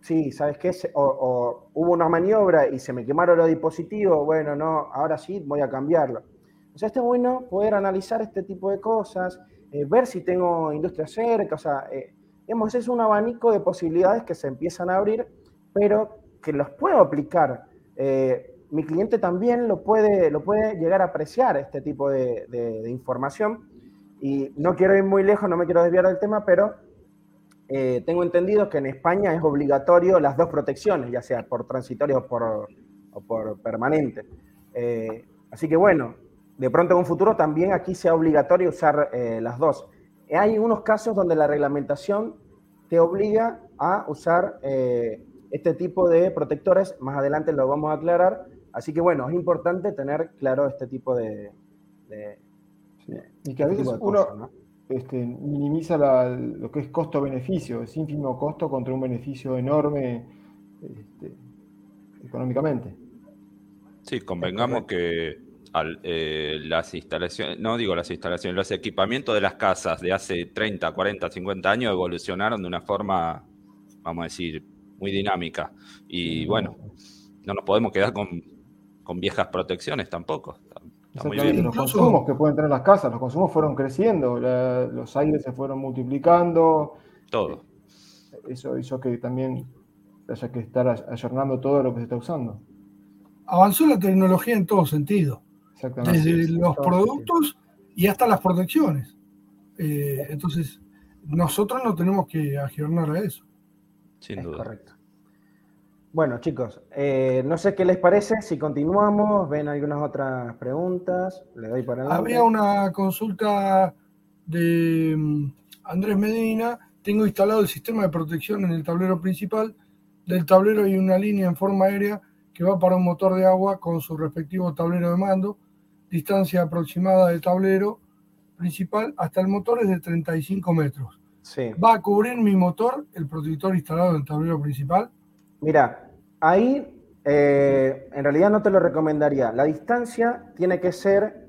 sí, ¿sabes qué? O, hubo una maniobra y se me quemaron los dispositivos, bueno, no, ahora sí voy a cambiarlo. O sea, está bueno poder analizar este tipo de cosas, eh, ver si tengo industria cerca, o sea, eh, es un abanico de posibilidades que se empiezan a abrir, pero que los puedo aplicar. Eh, mi cliente también lo puede, lo puede llegar a apreciar este tipo de, de, información. Y no quiero ir muy lejos, no me quiero desviar del tema, pero tengo entendido que en España es obligatorio las dos protecciones, ya sea por transitorio o por, o por permanente. así que bueno, de pronto en un futuro también aquí sea obligatorio usar eh, las dos. Hay unos casos donde la reglamentación te obliga a usar eh, este tipo de protectores, más adelante lo vamos a aclarar, así que bueno, es importante tener claro este tipo de... y que a este veces uno este, minimiza lo que es costo-beneficio, es ínfimo costo contra un beneficio enorme este, económicamente. Sí, convengamos que eh, las instalaciones, no digo las instalaciones, los equipamientos de las casas de hace 30, 40, 50 años evolucionaron de una forma, vamos a decir, muy dinámica. Y bueno, no nos podemos quedar con, viejas protecciones tampoco. Los consumos que pueden tener las casas, los consumos fueron creciendo, los aires se fueron multiplicando. Todo. Eso hizo que también haya que estar ayornando todo lo que se está usando. Avanzó la tecnología en todo sentido desde los productos y hasta las protecciones. Eh, entonces, nosotros no tenemos que agirnar a eso. Sin duda. correcto. Bueno, chicos, eh, no sé qué les parece, si continuamos, ven algunas otras preguntas, le doy para adelante. Había una consulta de mm, Andrés Medina, tengo instalado el sistema de protección en el tablero principal, del tablero hay una línea en forma aérea que va para un motor de agua con su respectivo tablero de mando, distancia aproximada del tablero principal hasta el motor es de 35 metros. ¿Va a cubrir mi motor el protector instalado en el tablero principal? Mira, ahí eh, en realidad no te lo recomendaría. La distancia tiene que ser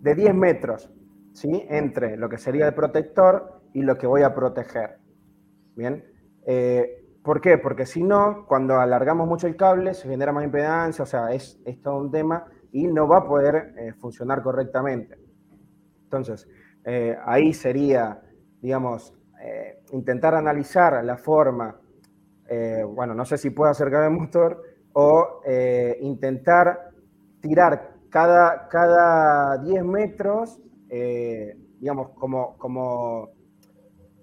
de 10 metros, ¿sí? Entre lo que sería el protector y lo que voy a proteger. Bien. Eh, ¿Por qué? Porque si no, cuando alargamos mucho el cable, se genera más impedancia, o sea, es, todo un tema y no va a poder eh, funcionar correctamente. Entonces, ahí sería, digamos, intentar analizar la forma, bueno, no sé si puedo acercar el motor, o intentar tirar cada, cada 10 metros, digamos, como, como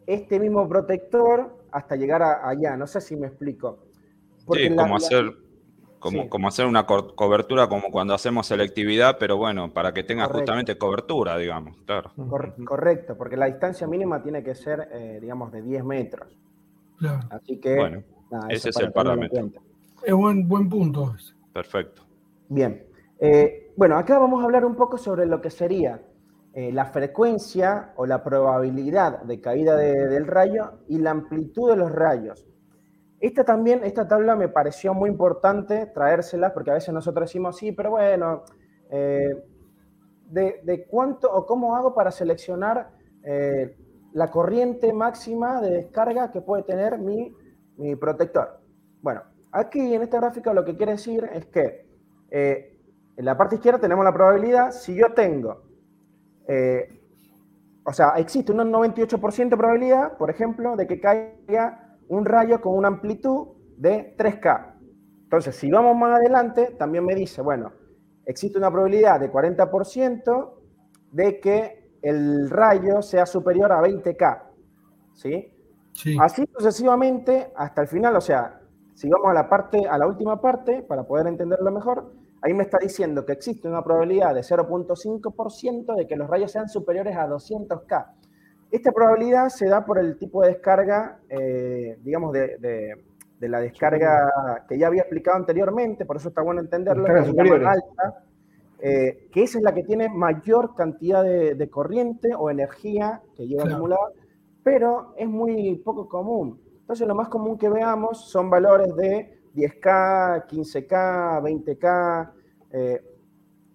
este mismo protector hasta llegar allá. No sé si me explico. sí, como hacer como, hacer una cobertura como cuando hacemos selectividad, pero bueno, para que tenga justamente cobertura, digamos. Claro. correcto, porque la distancia mínima tiene que ser, eh, digamos, de 10 metros. Claro. Así que, bueno, ese es el parámetro. Es buen, buen punto. Perfecto. Bien. Eh, bueno, acá vamos a hablar un poco sobre lo que sería eh, la frecuencia o la probabilidad de caída del rayo y la amplitud de los rayos. Esta también, esta tabla me pareció muy importante traérsela porque a veces nosotros decimos, sí, pero bueno, eh, de, cuánto o cómo hago para seleccionar eh, la corriente máxima de descarga que puede tener mi, mi, protector. Bueno, aquí en esta gráfica lo que quiere decir es que en la parte izquierda tenemos la probabilidad, si yo tengo eh, o sea, existe un 98% de probabilidad, por ejemplo, de que caiga un rayo con una amplitud de 3K. Entonces, si vamos más adelante, también me dice, bueno, existe una probabilidad de 40% de que el rayo sea superior a 20K. ¿Sí? ¿Sí? Así sucesivamente hasta el final, o sea, si vamos a la parte, a la última parte, para poder entenderlo mejor, Ahí me está diciendo que existe una probabilidad de 0.5% de que los rayos sean superiores a 200K. Esta probabilidad se da por el tipo de descarga, eh, digamos, de, la descarga que ya había explicado anteriormente, por eso está bueno entenderlo, que alta, eh, que esa es la que tiene mayor cantidad de, corriente o energía que lleva acumulada, pero es muy poco común. Entonces, lo más común que veamos son valores de 10K, 15K, 20K,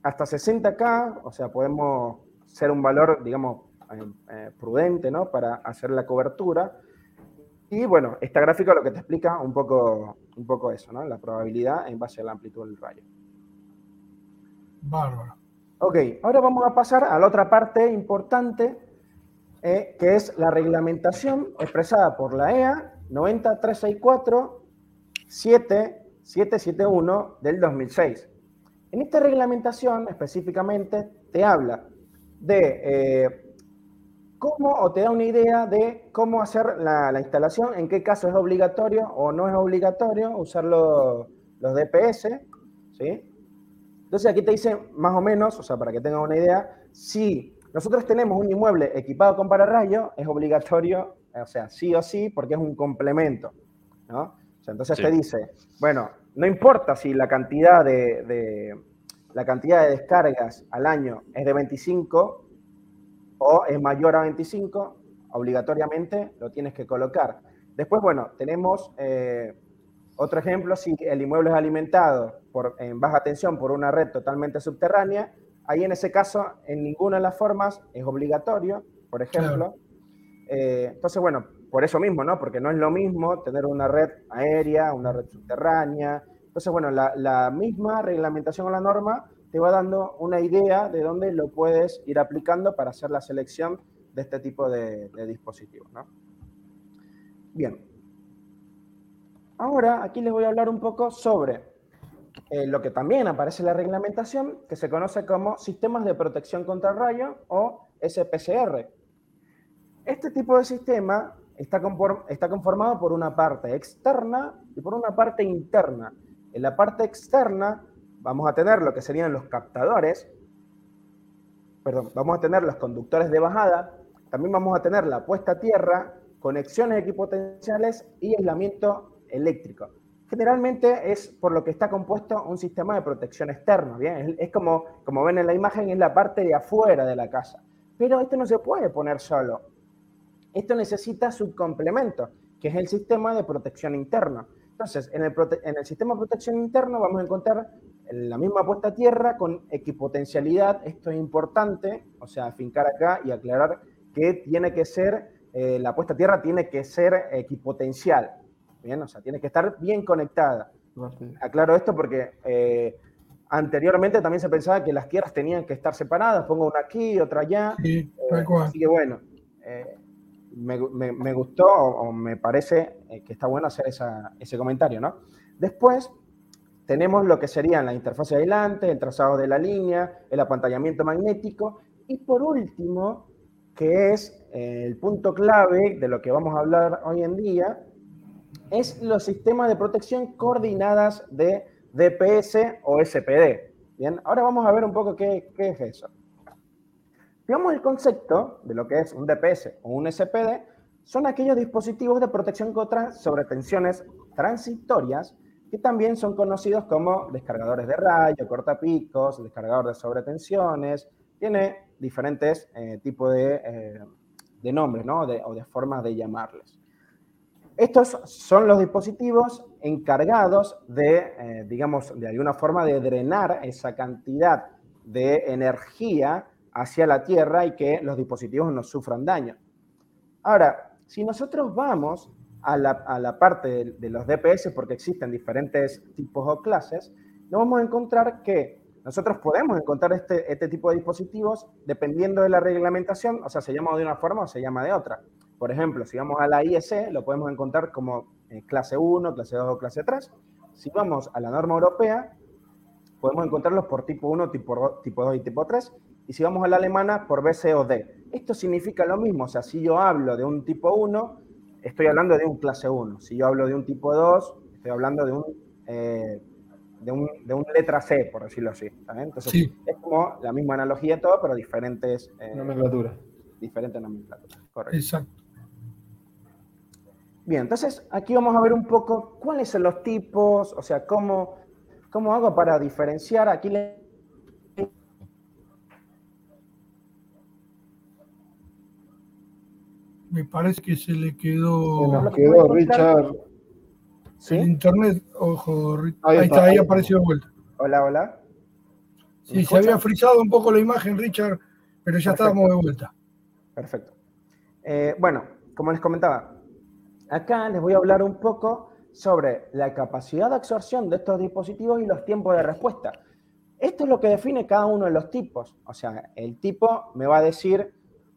hasta 60K, o sea, podemos ser un valor, digamos, eh, eh, prudente, ¿no? Para hacer la cobertura. Y bueno, esta gráfica lo que te explica un poco, un poco eso, ¿no? La probabilidad en base a la amplitud del rayo. Bárbaro. Ok, ahora vamos a pasar a la otra parte importante, eh, que es la reglamentación expresada por la EA 90364 7771 del 2006. En esta reglamentación específicamente te habla de eh, cómo o te da una idea de cómo hacer la, instalación, en qué caso es obligatorio o no es obligatorio usar los, DPS, ¿sí? Entonces aquí te dice más o menos, o sea, para que tengan una idea, si nosotros tenemos un inmueble equipado con pararrayo, es obligatorio, o sea, sí o sí, porque es un complemento, ¿no? entonces te dice, bueno, no importa si la cantidad de, la cantidad de descargas al año es de 25 o es mayor a 25, obligatoriamente lo tienes que colocar. Después, bueno, tenemos eh, otro ejemplo, si el inmueble es alimentado por, en baja tensión por una red totalmente subterránea, ahí en ese caso, en ninguna de las formas es obligatorio, por ejemplo. Eh, entonces, bueno, por eso mismo, ¿no? Porque no es lo mismo tener una red aérea, una red subterránea. Entonces, bueno, la, misma reglamentación o la norma te va dando una idea de dónde lo puedes ir aplicando para hacer la selección de este tipo de, dispositivos, ¿no? Bien. Ahora, aquí les voy a hablar un poco sobre eh, lo que también aparece en la reglamentación, que se conoce como Sistemas de Protección contra Rayo o SPCR. Este tipo de sistema está, conformado por una parte externa y por una parte interna. En la parte externa vamos a tener lo que serían los captadores, perdón, vamos a tener los conductores de bajada, también vamos a tener la puesta a tierra, conexiones equipotenciales y aislamiento eléctrico. Generalmente es por lo que está compuesto un sistema de protección externo, ¿bien? Es, como, como ven en la imagen, es la parte de afuera de la casa. Pero esto no se puede poner solo. Esto necesita su complemento, que es el sistema de protección interna. Entonces, en el, sistema de protección interna vamos a encontrar la misma puesta a tierra con equipotencialidad. Esto es importante, o sea, afincar acá y aclarar que tiene que ser, eh, la puesta a tierra tiene que ser equipotencial. Bien, o sea, tiene que estar bien conectada. Aclaro esto porque eh, anteriormente también se pensaba que las tierras tenían que estar separadas, pongo una aquí, otra allá. Sí, eh, así que bueno, me, gustó o, me parece eh, que está bueno hacer ese comentario, ¿no? Después tenemos lo que serían la interfaz adelante, el trazado de la línea, el apantallamiento magnético y por último, que es eh, el punto clave de lo que vamos a hablar hoy en día, es los sistemas de protección coordinadas de DPS o SPD. Bien, ahora vamos a ver un poco qué, qué es eso. Digamos, el concepto de lo que es un DPS o un SPD son aquellos dispositivos de protección contra sobretensiones transitorias que también son conocidos como descargadores de rayo, cortapicos, descargador de sobretensiones, tiene diferentes eh, tipos de, eh, de, nombres ¿no? o de formas de llamarles. Estos son los dispositivos encargados de, eh, digamos, de alguna forma de drenar esa cantidad de energía hacia la Tierra y que los dispositivos no sufran daño. Ahora, si nosotros vamos a la, parte de, los DPS, porque existen diferentes tipos o clases, nos vamos a encontrar que nosotros podemos encontrar este, este tipo de dispositivos dependiendo de la reglamentación, o sea, se llama de una forma o se llama de otra. Por ejemplo, si vamos a la IEC, lo podemos encontrar como eh, clase 1, clase 2 o clase 3. Si vamos a la norma europea, podemos encontrarlos por tipo 1, tipo, tipo 2 y tipo 3. Y si vamos a la alemana, por B, C o D. Esto significa lo mismo, o sea, si yo hablo de un tipo 1, estoy hablando de un clase 1. Si yo hablo de un tipo 2, estoy hablando de un, eh, de un, de un, letra C, por decirlo así. Entonces, es como la misma analogía de todo, pero diferentes... Eh, nomenclaturas. Diferentes nomenclaturas, correcto. Exacto. Bien, entonces aquí vamos a ver un poco cuáles son los tipos, o sea, cómo, cómo hago para diferenciar. Aquí le... Me parece que se le quedó... Se nos quedó, Richard. ¿Sí? El internet, ojo, ahí, está, ahí, apareció de vuelta. Hola, hola. Sí, se había frizado un poco la imagen, Richard, pero ya estábamos de vuelta. Perfecto. Eh, bueno, como les comentaba, Acá les voy a hablar un poco sobre la capacidad de absorción de estos dispositivos y los tiempos de respuesta. Esto es lo que define cada uno de los tipos. O sea, el tipo me va a decir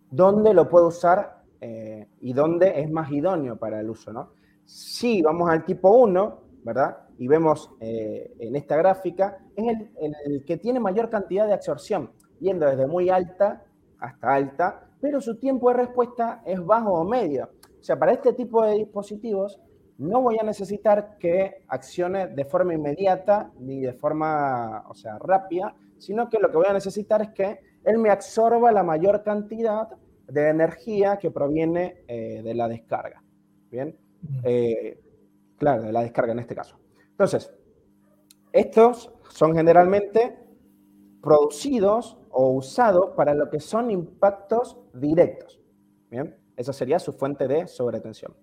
dónde lo puedo usar eh, y dónde es más idóneo para el uso, ¿no? Si vamos al tipo 1, ¿verdad? Y vemos eh, en esta gráfica, es el, el que tiene mayor cantidad de absorción, yendo desde muy alta hasta alta, pero su tiempo de respuesta es bajo o medio. O sea, para este tipo de dispositivos no voy a necesitar que accione de forma inmediata ni de forma, o sea, rápida, sino que lo que voy a necesitar es que él me absorba la mayor cantidad de energía que proviene eh, de la descarga. Bien, eh, claro, de la descarga en este caso. Entonces, estos son generalmente producidos o usados para lo que son impactos directos. Bien, esa sería su fuente de sobretensión.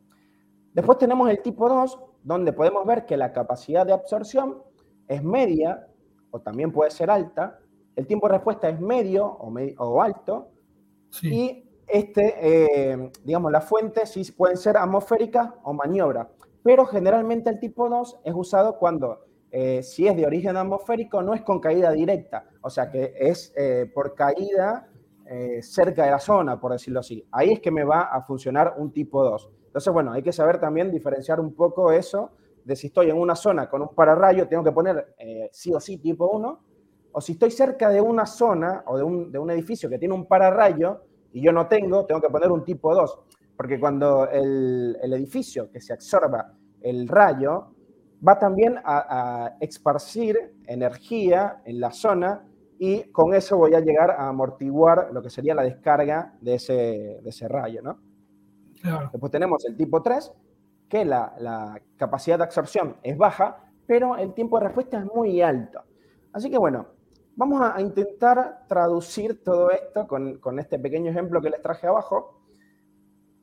Después tenemos el tipo 2, donde podemos ver que la capacidad de absorción es media o también puede ser alta. El tiempo de respuesta es medio o, alto. Y este, eh, digamos, las fuentes sí pueden ser atmosféricas o maniobra. Pero generalmente el tipo 2 es usado cuando, eh, si es de origen atmosférico, no es con caída directa. O sea que es eh, por caída eh, cerca de la zona, por decirlo así. Ahí es que me va a funcionar un tipo 2. Entonces, bueno, hay que saber también diferenciar un poco eso de si estoy en una zona con un pararrayo, tengo que poner eh, sí o sí tipo 1, o si estoy cerca de una zona o de un, de un, edificio que tiene un pararrayo y yo no tengo, tengo que poner un tipo 2. Porque cuando el, el edificio que se absorba el rayo va también a, a esparcir energía en la zona y con eso voy a llegar a amortiguar lo que sería la descarga de ese, de ese rayo, ¿no? Después tenemos el tipo 3, que la, la, capacidad de absorción es baja, pero el tiempo de respuesta es muy alto. Así que bueno, vamos a, intentar traducir todo esto con, con, este pequeño ejemplo que les traje abajo.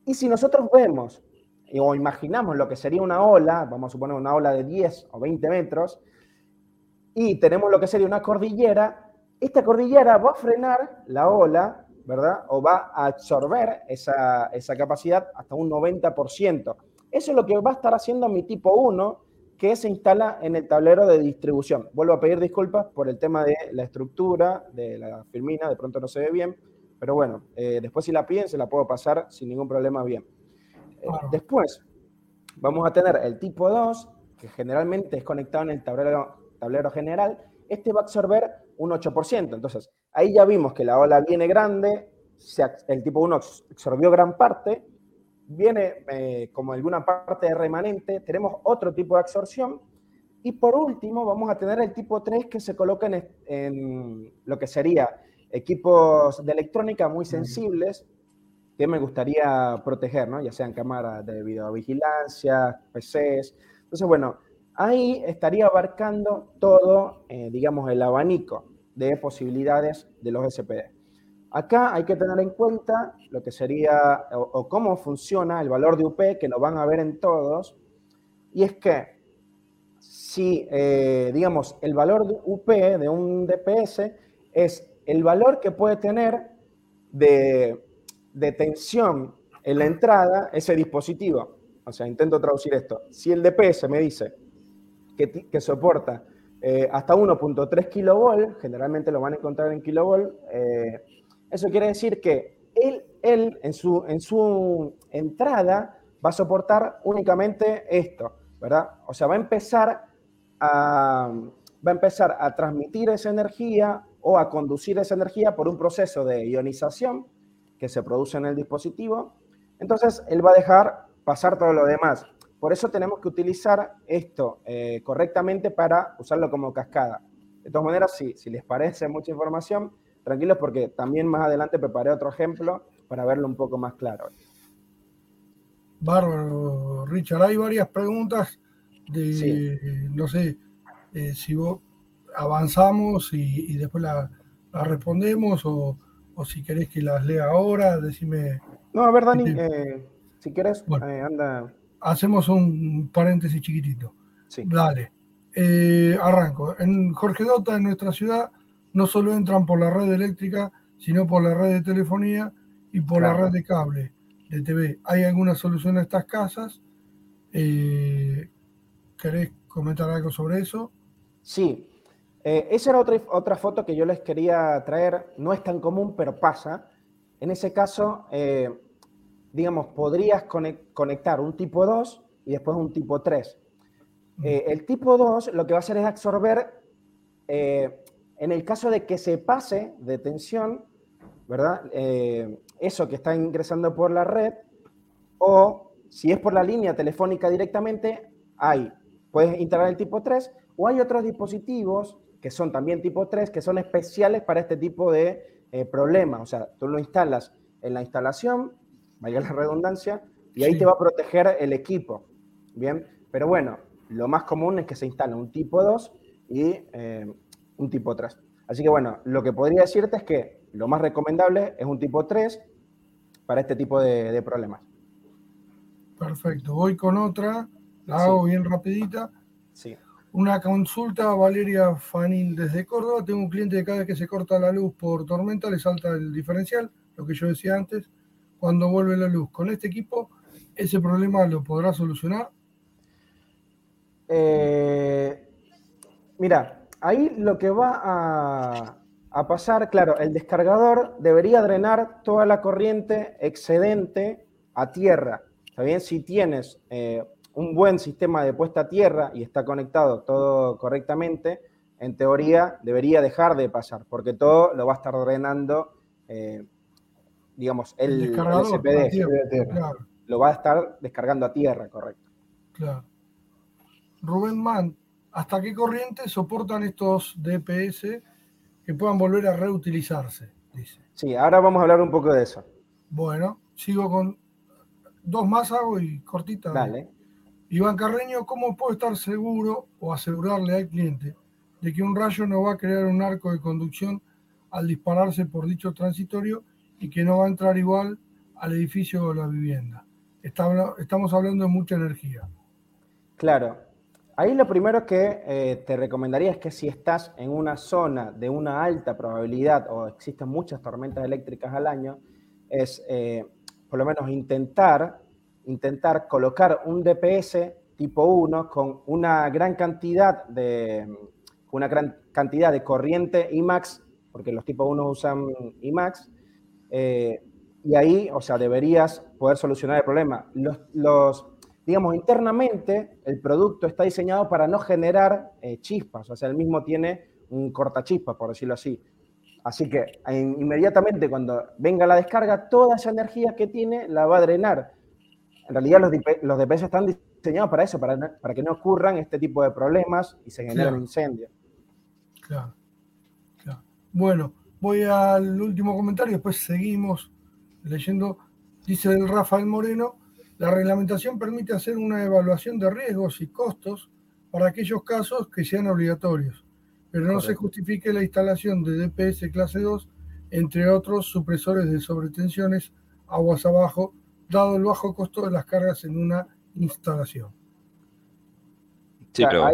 Y si nosotros vemos o imaginamos lo que sería una ola, vamos a suponer una ola de 10 o 20 metros, y tenemos lo que sería una cordillera, esta cordillera va a frenar la ola, ¿verdad? O va a absorber esa, capacidad hasta un 90%. Eso es lo que va a estar haciendo mi tipo 1, que se instala en el tablero de distribución. Vuelvo a pedir disculpas por el tema de la estructura, de la filmina, de pronto no se ve bien, pero bueno, eh, después si la piden se la puedo pasar sin ningún problema bien. Eh, después vamos a tener el tipo 2, que generalmente es conectado en el tablero, tablero general. Este va a absorber un 8%. Entonces, ahí ya vimos que la ola viene grande, el tipo 1 absorbió gran parte, viene eh, como alguna parte de remanente, tenemos otro tipo de absorción, y por último vamos a tener el tipo 3 que se coloca en, lo que sería equipos de electrónica muy sensibles que me gustaría proteger, ¿no? ya sean cámaras de videovigilancia, PCs. Entonces, bueno, Ahí estaría abarcando todo, eh, digamos, el abanico de posibilidades de los SPD. acá hay que tener en cuenta lo que sería o, cómo funciona el valor de UP, que lo van a ver en todos, y es que si, eh, digamos, el valor de UP de un DPS es el valor que puede tener de, tensión en la entrada ese dispositivo. O sea, intento traducir esto. Si el DPS me dice que, soporta eh, hasta 1.3 kilovolt, generalmente lo van a encontrar en kilovolt, eh, eso quiere decir que él, él en, su, en su entrada va a soportar únicamente esto, ¿verdad? O sea, va a empezar a, va a, empezar a transmitir esa energía o a conducir esa energía por un proceso de ionización que se produce en el dispositivo. Entonces, él va a dejar pasar todo lo demás. Por eso tenemos que utilizar esto eh, correctamente para usarlo como cascada. De todas maneras, si, si les parece mucha información, tranquilos porque también más adelante preparé otro ejemplo para verlo un poco más claro. Bárbaro, Richard. Hay varias preguntas de, no sé, eh, si vos avanzamos y, después la, respondemos o, si querés que las lea ahora, decime. No, a ver, Dani, eh, si querés, anda. Hacemos un paréntesis chiquitito. Sí. Dale. Eh, arranco. En Jorge Dota, en nuestra ciudad, no solo entran por la red eléctrica, sino por la red de telefonía y por la red de cable de TV. ¿Hay alguna solución a estas casas? ¿Querés comentar algo sobre eso? Sí, eh, esa era otra, otra foto que yo les quería traer. No es tan común, pero pasa. En ese caso, eh, digamos, podrías conectar un tipo 2 y después un tipo 3. Eh, el tipo 2 lo que va a hacer es absorber, en el caso de que se pase de tensión, ¿verdad? eso que está ingresando por la red, o si es por la línea telefónica directamente, hay, puedes instalar el tipo 3, o hay otros dispositivos que son también tipo 3, que son especiales para este tipo de eh, problemas. O sea, tú lo instalas en la instalación, vaya la redundancia, y ahí te va a proteger el equipo. Bien, pero bueno, lo más común es que se instale un tipo 2 y eh, un tipo 3. Así que bueno, lo que podría decirte es que lo más recomendable es un tipo 3 para este tipo de, problemas. Perfecto, voy con otra, la hago bien rapidita. Sí. Una consulta, Valeria Fanin desde Córdoba. Tengo un cliente que cada vez que se corta la luz por tormenta le salta el diferencial, lo que yo decía antes, cuando vuelve la luz. Con este equipo, ¿ese problema lo podrá solucionar? Eh, mira, ahí lo que va a, pasar, claro, el descargador debería drenar toda la corriente excedente a tierra. ¿Está bien? Si tienes eh, un buen sistema de puesta a tierra y está conectado todo correctamente, en teoría debería dejar de pasar, porque todo lo va a estar drenando, eh, digamos, el, SPD, lo va a estar descargando a tierra, correcto. Claro. Rubén Mann, ¿hasta qué corriente soportan estos DPS que puedan volver a reutilizarse? Dice. Sí, ahora vamos a hablar un poco de eso. Bueno, sigo con dos más hago y cortita. Dale. Iván Carreño, ¿cómo puedo estar seguro o asegurarle al cliente de que un rayo no va a crear un arco de conducción al dispararse por dicho transitorio y que no va a entrar igual al edificio o la vivienda? estamos hablando de mucha energía. Claro. Ahí lo primero que eh, te recomendaría es que si estás en una zona de una alta probabilidad o existen muchas tormentas eléctricas al año, es eh, por lo menos intentar intentar colocar un DPS tipo 1 con una gran cantidad de, una gran cantidad de corriente IMAX, porque los tipo 1 usan IMAX, eh, y ahí, o sea, deberías poder solucionar el problema. Los, digamos, internamente el producto está diseñado para no generar eh, chispas, o sea, el mismo tiene un cortachispas, por decirlo así. Así que inmediatamente cuando venga la descarga, toda esa energía que tiene la va a drenar en realidad los, DPS están diseñados para eso, para, para, que no ocurran este tipo de problemas y se generen incendios. Claro, claro. Bueno, voy al último comentario, después seguimos leyendo. Dice el Rafael Moreno, la reglamentación permite hacer una evaluación de riesgos y costos para aquellos casos que sean obligatorios, pero no se justifique la instalación de DPS clase 2 entre otros supresores de sobretensiones aguas abajo, dado el bajo costo de las cargas en una instalación. Sí, pero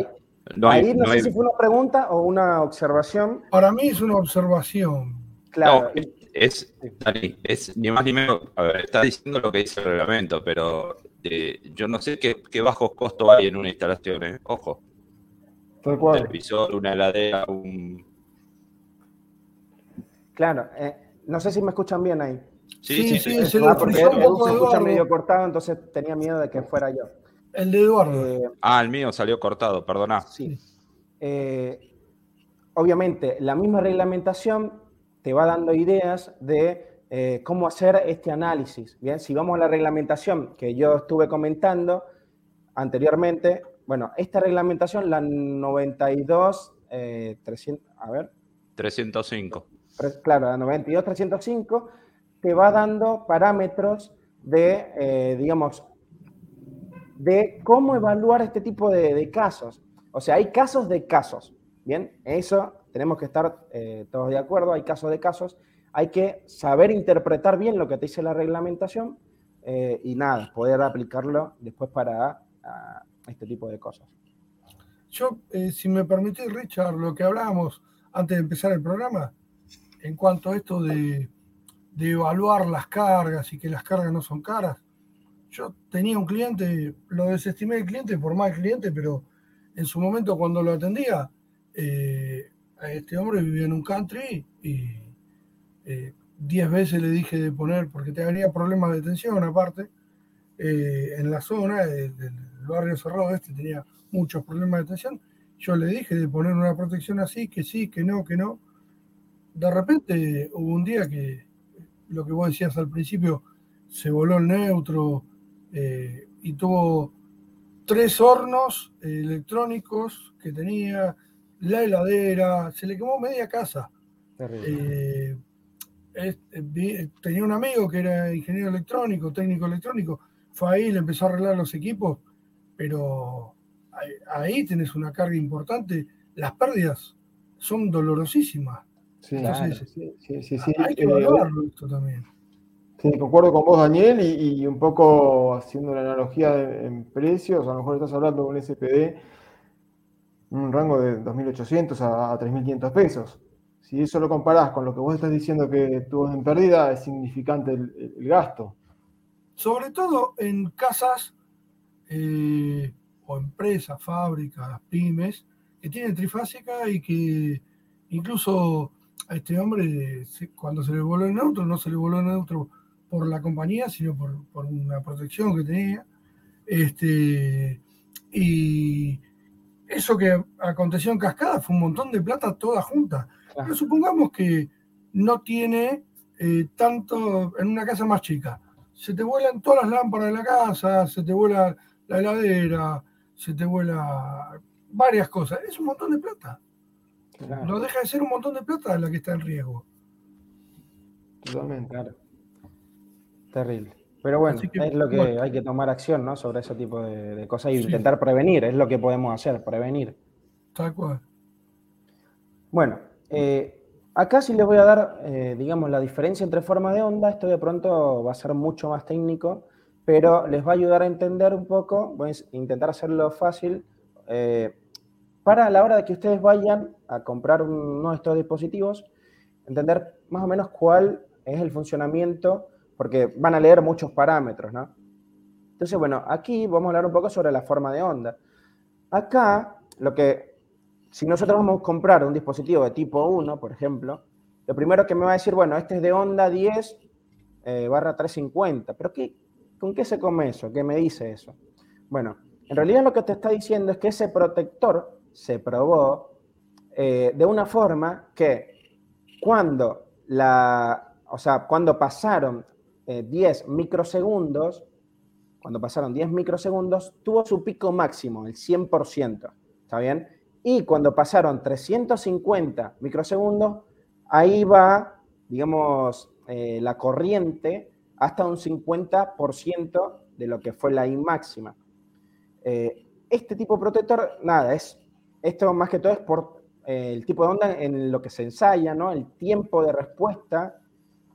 ahí, no, sé si fue una pregunta o una observación. Para mí es una observación. Claro. es, es ni más ni menos, a ver, está diciendo lo que dice el reglamento, pero eh, yo no sé qué, qué bajos costos hay en una instalación, ¿eh? ojo. Un televisor, una heladera, un... Claro, eh, no sé si me escuchan bien ahí. Sí, sí, sí. sí, porque se escucha medio cortado, entonces tenía miedo de que fuera yo. El de Eduardo. Eh, ah, el mío salió cortado, perdona. Sí. Eh, obviamente, la misma reglamentación te va dando ideas de eh, cómo hacer este análisis. Bien, si vamos a la reglamentación que yo estuve comentando anteriormente, bueno, esta reglamentación, la 92, 300, a ver. 305. Claro, la 92, 305 te va dando parámetros de, digamos, de cómo evaluar este tipo de, casos. O sea, hay casos de casos. Bien, eso tenemos que estar eh, todos de acuerdo, hay casos de casos. Hay que saber interpretar bien lo que te dice la reglamentación eh, y nada, poder aplicarlo después para este tipo de cosas. Yo, eh, si me permitís, Richard, lo que hablábamos antes de empezar el programa, en cuanto a esto de, de evaluar las cargas y que las cargas no son caras, yo tenía un cliente, lo desestimé el cliente por mal cliente, pero en su momento cuando lo atendía, eh, este hombre vivía en un country y eh, diez veces le dije de poner, porque tenía problemas de tensión aparte, eh, en la zona del barrio cerrado este tenía muchos problemas de tensión, yo le dije de poner una protección así, que sí, que no, que no. De repente hubo un día que, lo que vos decías al principio, se voló el neutro, eh, y tuvo tres hornos electrónicos que tenía, la heladera, se le quemó media casa. Eh, eh, tenía un amigo que era ingeniero electrónico, técnico electrónico, fue ahí, le empezó a arreglar los equipos, pero ahí, tenés una carga importante, las pérdidas son dolorosísimas. Sí, sí, sí, sí, hay que evaluarlo esto también. Sí, concuerdo con vos, Daniel, y, un poco haciendo una analogía en precios, a lo mejor estás hablando de un SPD, un rango de 2.800 a, 3.500 pesos. Si eso lo comparás con lo que vos estás diciendo que tuvo en pérdida, es significante el, gasto. Sobre todo en casas eh, o empresas, fábricas, pymes, que tienen trifásica y que incluso a este hombre, cuando se le voló el neutro, no se le voló el neutro por la compañía, sino por, una protección que tenía. Este, y eso que aconteció en Cascada fue un montón de plata toda junta. Pero supongamos que no tiene eh, tanto en una casa más chica. Se te vuelan todas las lámparas de la casa, se te vuela la heladera, se te vuela varias cosas. Es un montón de plata. No deja de ser un montón de plata la que está en riesgo. Totalmente, claro. Terrible. Pero bueno, es lo que hay que tomar acción, ¿no? Sobre ese tipo de, cosas y intentar prevenir, es lo que podemos hacer, prevenir. Tal cual. Bueno, eh, acá sí les voy a dar, eh, digamos, la diferencia entre forma de onda. Esto de pronto va a ser mucho más técnico, pero les va a ayudar a entender un poco. Voy a intentar hacerlo fácil. Eh, para la hora de que ustedes vayan a comprar uno de estos dispositivos, entender más o menos cuál es el funcionamiento porque van a leer muchos parámetros, ¿no? Entonces, bueno, aquí vamos a hablar un poco sobre la forma de onda. Acá, lo que, si nosotros vamos a comprar un dispositivo de tipo 1, por ejemplo, lo primero que me va a decir, bueno, este es de onda 10 eh, barra 350, pero qué, ¿con qué se come eso? ¿Qué me dice eso? Bueno, en realidad lo que te está diciendo es que ese protector se probó eh, de una forma que cuando la, o sea, cuando pasaron 10 eh, microsegundos, cuando pasaron 10 microsegundos, tuvo su pico máximo, el 100%. ¿Está bien? Y cuando pasaron 350 microsegundos, ahí va, digamos, eh, la corriente hasta un 50% de lo que fue la I máxima. Eh, este tipo de protector, nada, es, esto más que todo es por eh, el tipo de onda en lo que se ensaya, ¿no? El tiempo de respuesta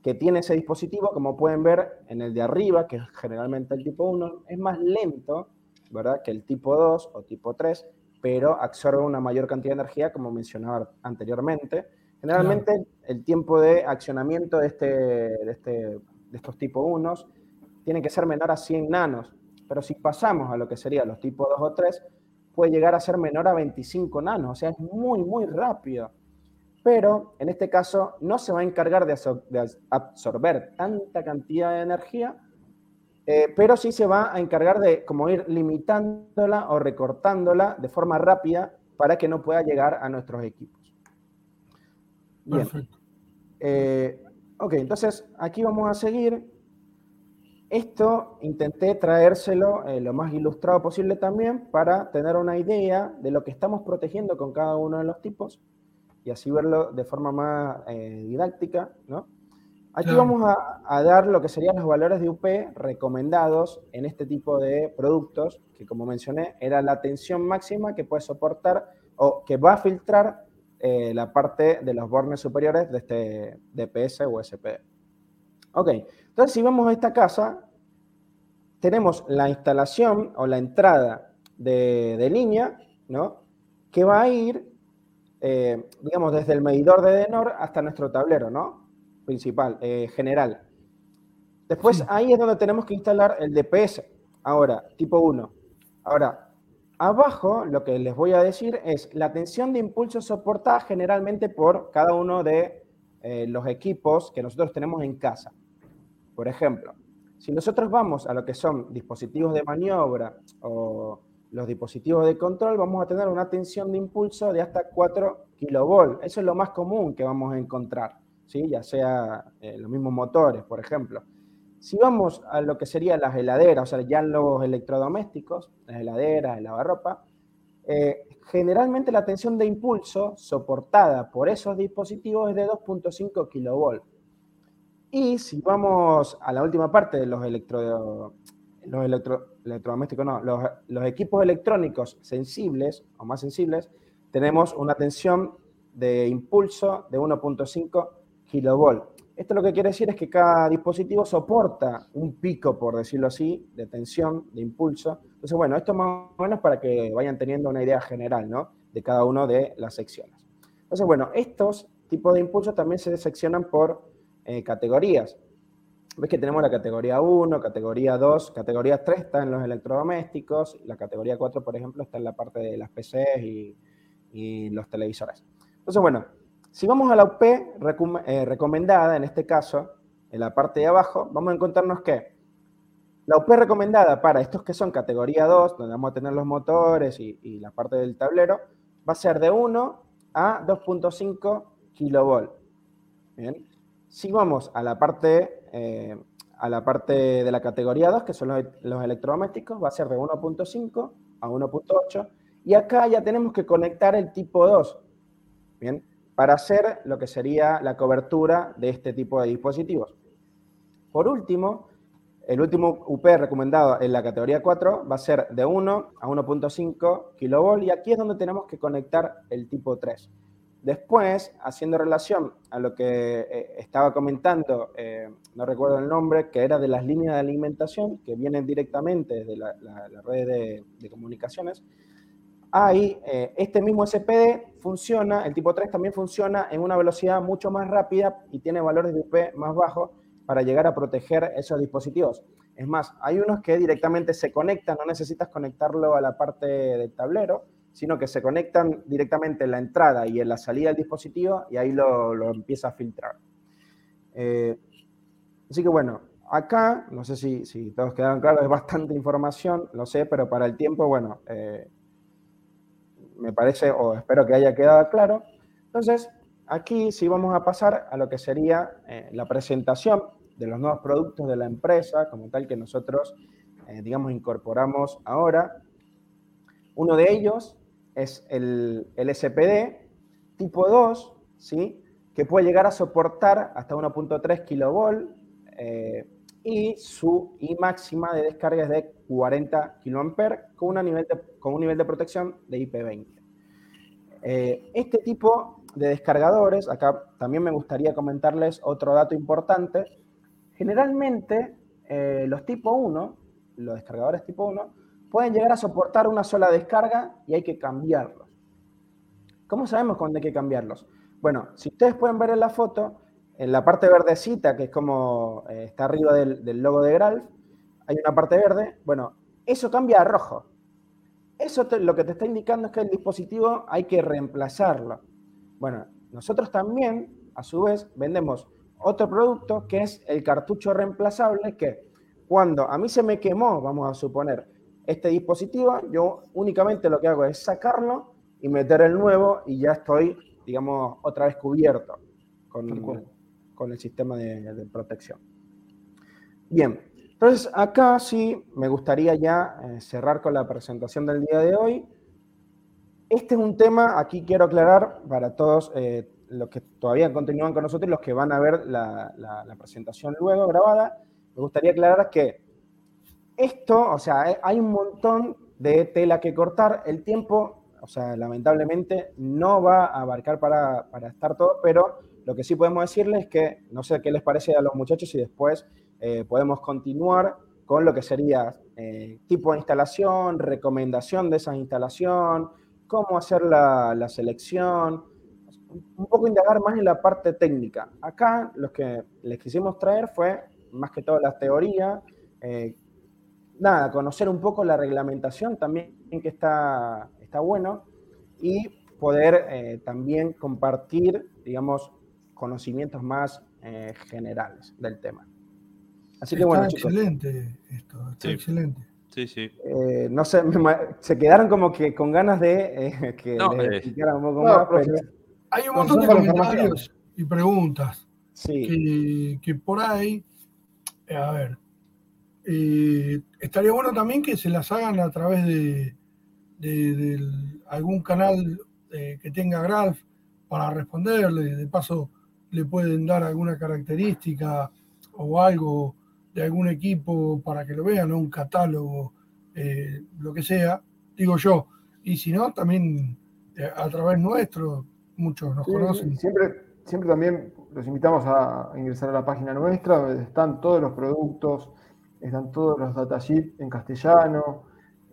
que tiene ese dispositivo, como pueden ver en el de arriba, que es generalmente el tipo 1, es más lento, ¿verdad? Que el tipo 2 o tipo 3, pero absorbe una mayor cantidad de energía, como mencionaba anteriormente. Generalmente el tiempo de accionamiento de, este, de, este, de estos tipo 1 tiene que ser menor a 100 nanos, pero si pasamos a lo que serían los tipos 2 o 3, puede llegar a ser menor a 25 nanos, o sea, es muy, muy rápido. Pero en este caso no se va a encargar de, absorber tanta cantidad de energía, eh, pero sí se va a encargar de como ir limitándola o recortándola de forma rápida para que no pueda llegar a nuestros equipos. Bien. Eh, ok, entonces aquí vamos a seguir esto intenté traérselo eh, lo más ilustrado posible también para tener una idea de lo que estamos protegiendo con cada uno de los tipos y así verlo de forma más eh, didáctica, ¿no? Aquí vamos a, dar lo que serían los valores de UP recomendados en este tipo de productos, que como mencioné, era la tensión máxima que puede soportar o que va a filtrar eh, la parte de los bornes superiores de este DPS o SPD. Ok, entonces si vemos esta casa, tenemos la instalación o la entrada de, línea, ¿no? Que va a ir, eh, digamos, desde el medidor de Denor hasta nuestro tablero, ¿no? Principal, eh, general. Después ahí es donde tenemos que instalar el DPS, ahora, tipo 1. Ahora, abajo lo que les voy a decir es la tensión de impulso soportada generalmente por cada uno de eh, los equipos que nosotros tenemos en casa. Por ejemplo, si nosotros vamos a lo que son dispositivos de maniobra o los dispositivos de control, vamos a tener una tensión de impulso de hasta 4 kV. Eso es lo más común que vamos a encontrar, ¿sí? ya sea eh, los mismos motores, por ejemplo. Si vamos a lo que serían las heladeras, o sea, ya los electrodomésticos, las heladeras, el lavarropa, eh, generalmente la tensión de impulso soportada por esos dispositivos es de 2.5 kV. Y si vamos a la última parte de los, electro, los electrodomésticos, no, los, equipos electrónicos sensibles o más sensibles, tenemos una tensión de impulso de 1.5 kV. Esto lo que quiere decir es que cada dispositivo soporta un pico, por decirlo así, de tensión, de impulso. Entonces, bueno, esto más o menos para que vayan teniendo una idea general, ¿no? De cada una de las secciones. Entonces, bueno, estos tipos de impulsos también se seccionan por eh, categorías. Ves que tenemos la categoría 1, categoría 2, categoría 3 está en los electrodomésticos, la categoría 4, por ejemplo, está en la parte de las PCs y, los televisores. Entonces, bueno, si vamos a la UP eh, recomendada, en este caso, en la parte de abajo, vamos a encontrarnos que la UP recomendada para estos que son categoría 2, donde vamos a tener los motores y, la parte del tablero, va a ser de 1 a 2.5 kV. Bien. Si vamos a la parte, eh, a la parte de la categoría 2, que son los, electrodomésticos, va a ser de 1.5 a 1.8. Y acá ya tenemos que conectar el tipo 2, ¿bien? Para hacer lo que sería la cobertura de este tipo de dispositivos. Por último, el último UP recomendado en la categoría 4 va a ser de 1 a 1.5 kV y aquí es donde tenemos que conectar el tipo 3. Después, haciendo relación a lo que eh, estaba comentando, eh, no recuerdo el nombre, que era de las líneas de alimentación que vienen directamente de la, red de, comunicaciones, ahí eh, este mismo SPD funciona, el tipo 3 también funciona en una velocidad mucho más rápida y tiene valores de UP más bajos para llegar a proteger esos dispositivos. Es más, hay unos que directamente se conectan, no necesitas conectarlo a la parte del tablero, sino que se conectan directamente en la entrada y en la salida del dispositivo y ahí lo, empieza a filtrar. Eh, así que bueno, acá, no sé si, todos quedaron claros, es bastante información, lo sé, pero para el tiempo, bueno, eh, me parece o espero que haya quedado claro. Entonces, aquí sí vamos a pasar a lo que sería eh, la presentación de los nuevos productos de la empresa, como tal que nosotros, digamos, incorporamos ahora. Uno de ellos es el, el SPD tipo 2, ¿sí? que puede llegar a soportar hasta 1.3 kV eh, y su I máxima de descarga es de 40 kA con, nivel con un nivel de protección de IP20. Eh, este tipo de descargadores, acá también me gustaría comentarles otro dato importante. Generalmente, eh, los tipo 1, los descargadores tipo 1, pueden llegar a soportar una sola descarga y hay que cambiarlos. ¿Cómo sabemos cuándo hay que cambiarlos? Bueno, si ustedes pueden ver en la foto, en la parte verdecita, que es como eh, está arriba del, logo de Gralf, hay una parte verde. Bueno, eso cambia a rojo. Eso lo que te está indicando es que el dispositivo hay que reemplazarlo. Bueno, nosotros también, a su vez, vendemos otro producto que es el cartucho reemplazable que cuando a mí se me quemó, vamos a suponer, este dispositivo, yo únicamente lo que hago es sacarlo y meter el nuevo y ya estoy, digamos, otra vez cubierto con, con el sistema de, protección. Bien, entonces acá sí me gustaría ya eh, cerrar con la presentación del día de hoy. Este es un tema, aquí quiero aclarar para todos eh, los que todavía continúan con nosotros y los que van a ver la, la presentación luego grabada, me gustaría aclarar que esto, o sea, hay un montón de tela que cortar, el tiempo, o sea, lamentablemente no va a abarcar para, estar todo, pero lo que sí podemos decirles es que, no sé qué les parece a los muchachos y después eh, podemos continuar con lo que sería eh, tipo de instalación, recomendación de esa instalación, cómo hacer la, la, selección, un poco indagar más en la parte técnica. Acá lo que les quisimos traer fue más que todo la teoría, eh, nada, conocer un poco la reglamentación también que está, está bueno y poder eh, también compartir, digamos, conocimientos más eh, generales del tema. Así que bueno, excelente esto, está excelente. Sí, sí. Eh, no sé, se quedaron como que con ganas de que les explicara un poco más. hay un montón de comentarios y preguntas que, que por ahí, a ver, eh, estaría bueno también que se las hagan a través de, algún canal eh, que tenga Graph para responderle. De paso, le pueden dar alguna característica o algo de algún equipo para que lo vean, un catálogo, eh, lo que sea, digo yo. Y si no, también a través nuestro, muchos nos conocen. Siempre, siempre también los invitamos a ingresar a la página nuestra, donde están todos los productos están todos los datasheets en castellano,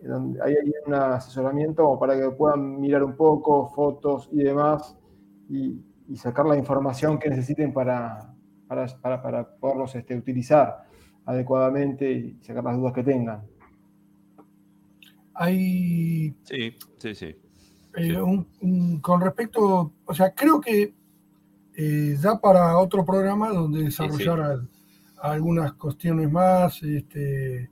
donde hay un asesoramiento para que puedan mirar un poco, fotos y demás, y, sacar la información que necesiten para, para, para, poderlos este, utilizar adecuadamente y sacar las dudas que tengan. Hay. Sí, sí, sí. Eh, con respecto, o sea, creo que eh, da para otro programa donde desarrollar algunas cuestiones más. Este,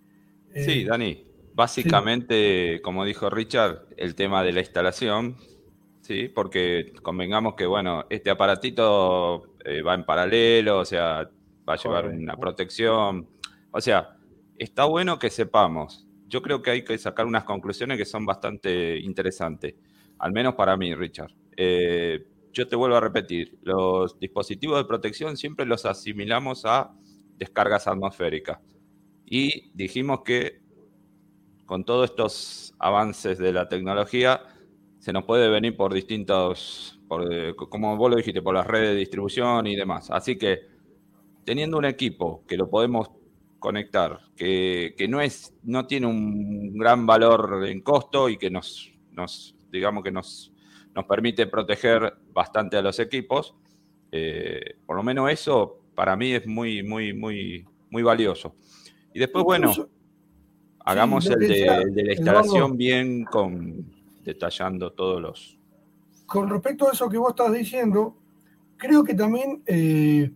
sí, eh, Dani. Básicamente, como dijo Richard, el tema de la instalación, ¿sí? Porque convengamos que, bueno, este aparatito eh, va en paralelo, o sea, va a llevar una protección. O sea, está bueno que sepamos. Yo creo que hay que sacar unas conclusiones que son bastante interesantes, al menos para mí, Richard. Eh, yo te vuelvo a repetir, los dispositivos de protección siempre los asimilamos a descargas atmosféricas. Y dijimos que con todos estos avances de la tecnología, se nos puede venir por distintos, por, como vos lo dijiste, por las redes de distribución y demás. Así que teniendo un equipo que lo podemos conectar, que, no, es, no tiene un gran valor en costo y que nos, nos digamos que nos, nos permite proteger bastante a los equipos, eh, por lo menos eso para mí es muy, muy, muy, muy valioso. Y después, bueno, hagamos el, de, la instalación bien con detallando todos los. Con respecto a eso que vos estás diciendo, creo que también eh,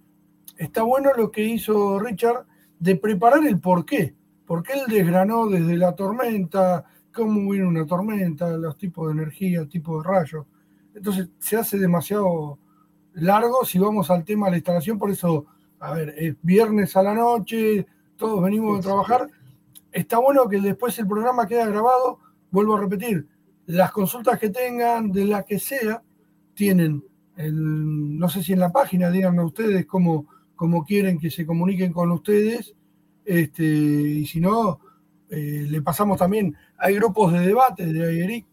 está bueno lo que hizo Richard de preparar el porqué. Porque él desgranó desde la tormenta, cómo viene una tormenta, los tipos de energía, el tipo de rayos. Entonces se hace demasiado largo si vamos al tema de la instalación, por eso, a ver, es viernes a la noche, todos venimos a trabajar. Está bueno que después el programa queda grabado, vuelvo a repetir, las consultas que tengan, de la que sea, tienen, el, no sé si en la página, díganme ustedes cómo, cómo quieren que se comuniquen con ustedes, este, y si no, eh, le pasamos también, hay grupos de debate de AERIC,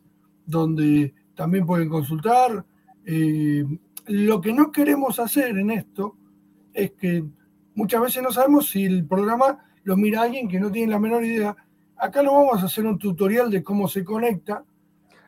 donde también pueden consultar. Eh, lo que no queremos hacer en esto es que muchas veces no sabemos si el programa lo mira alguien que no tiene la menor idea. Acá no vamos a hacer un tutorial de cómo se conecta,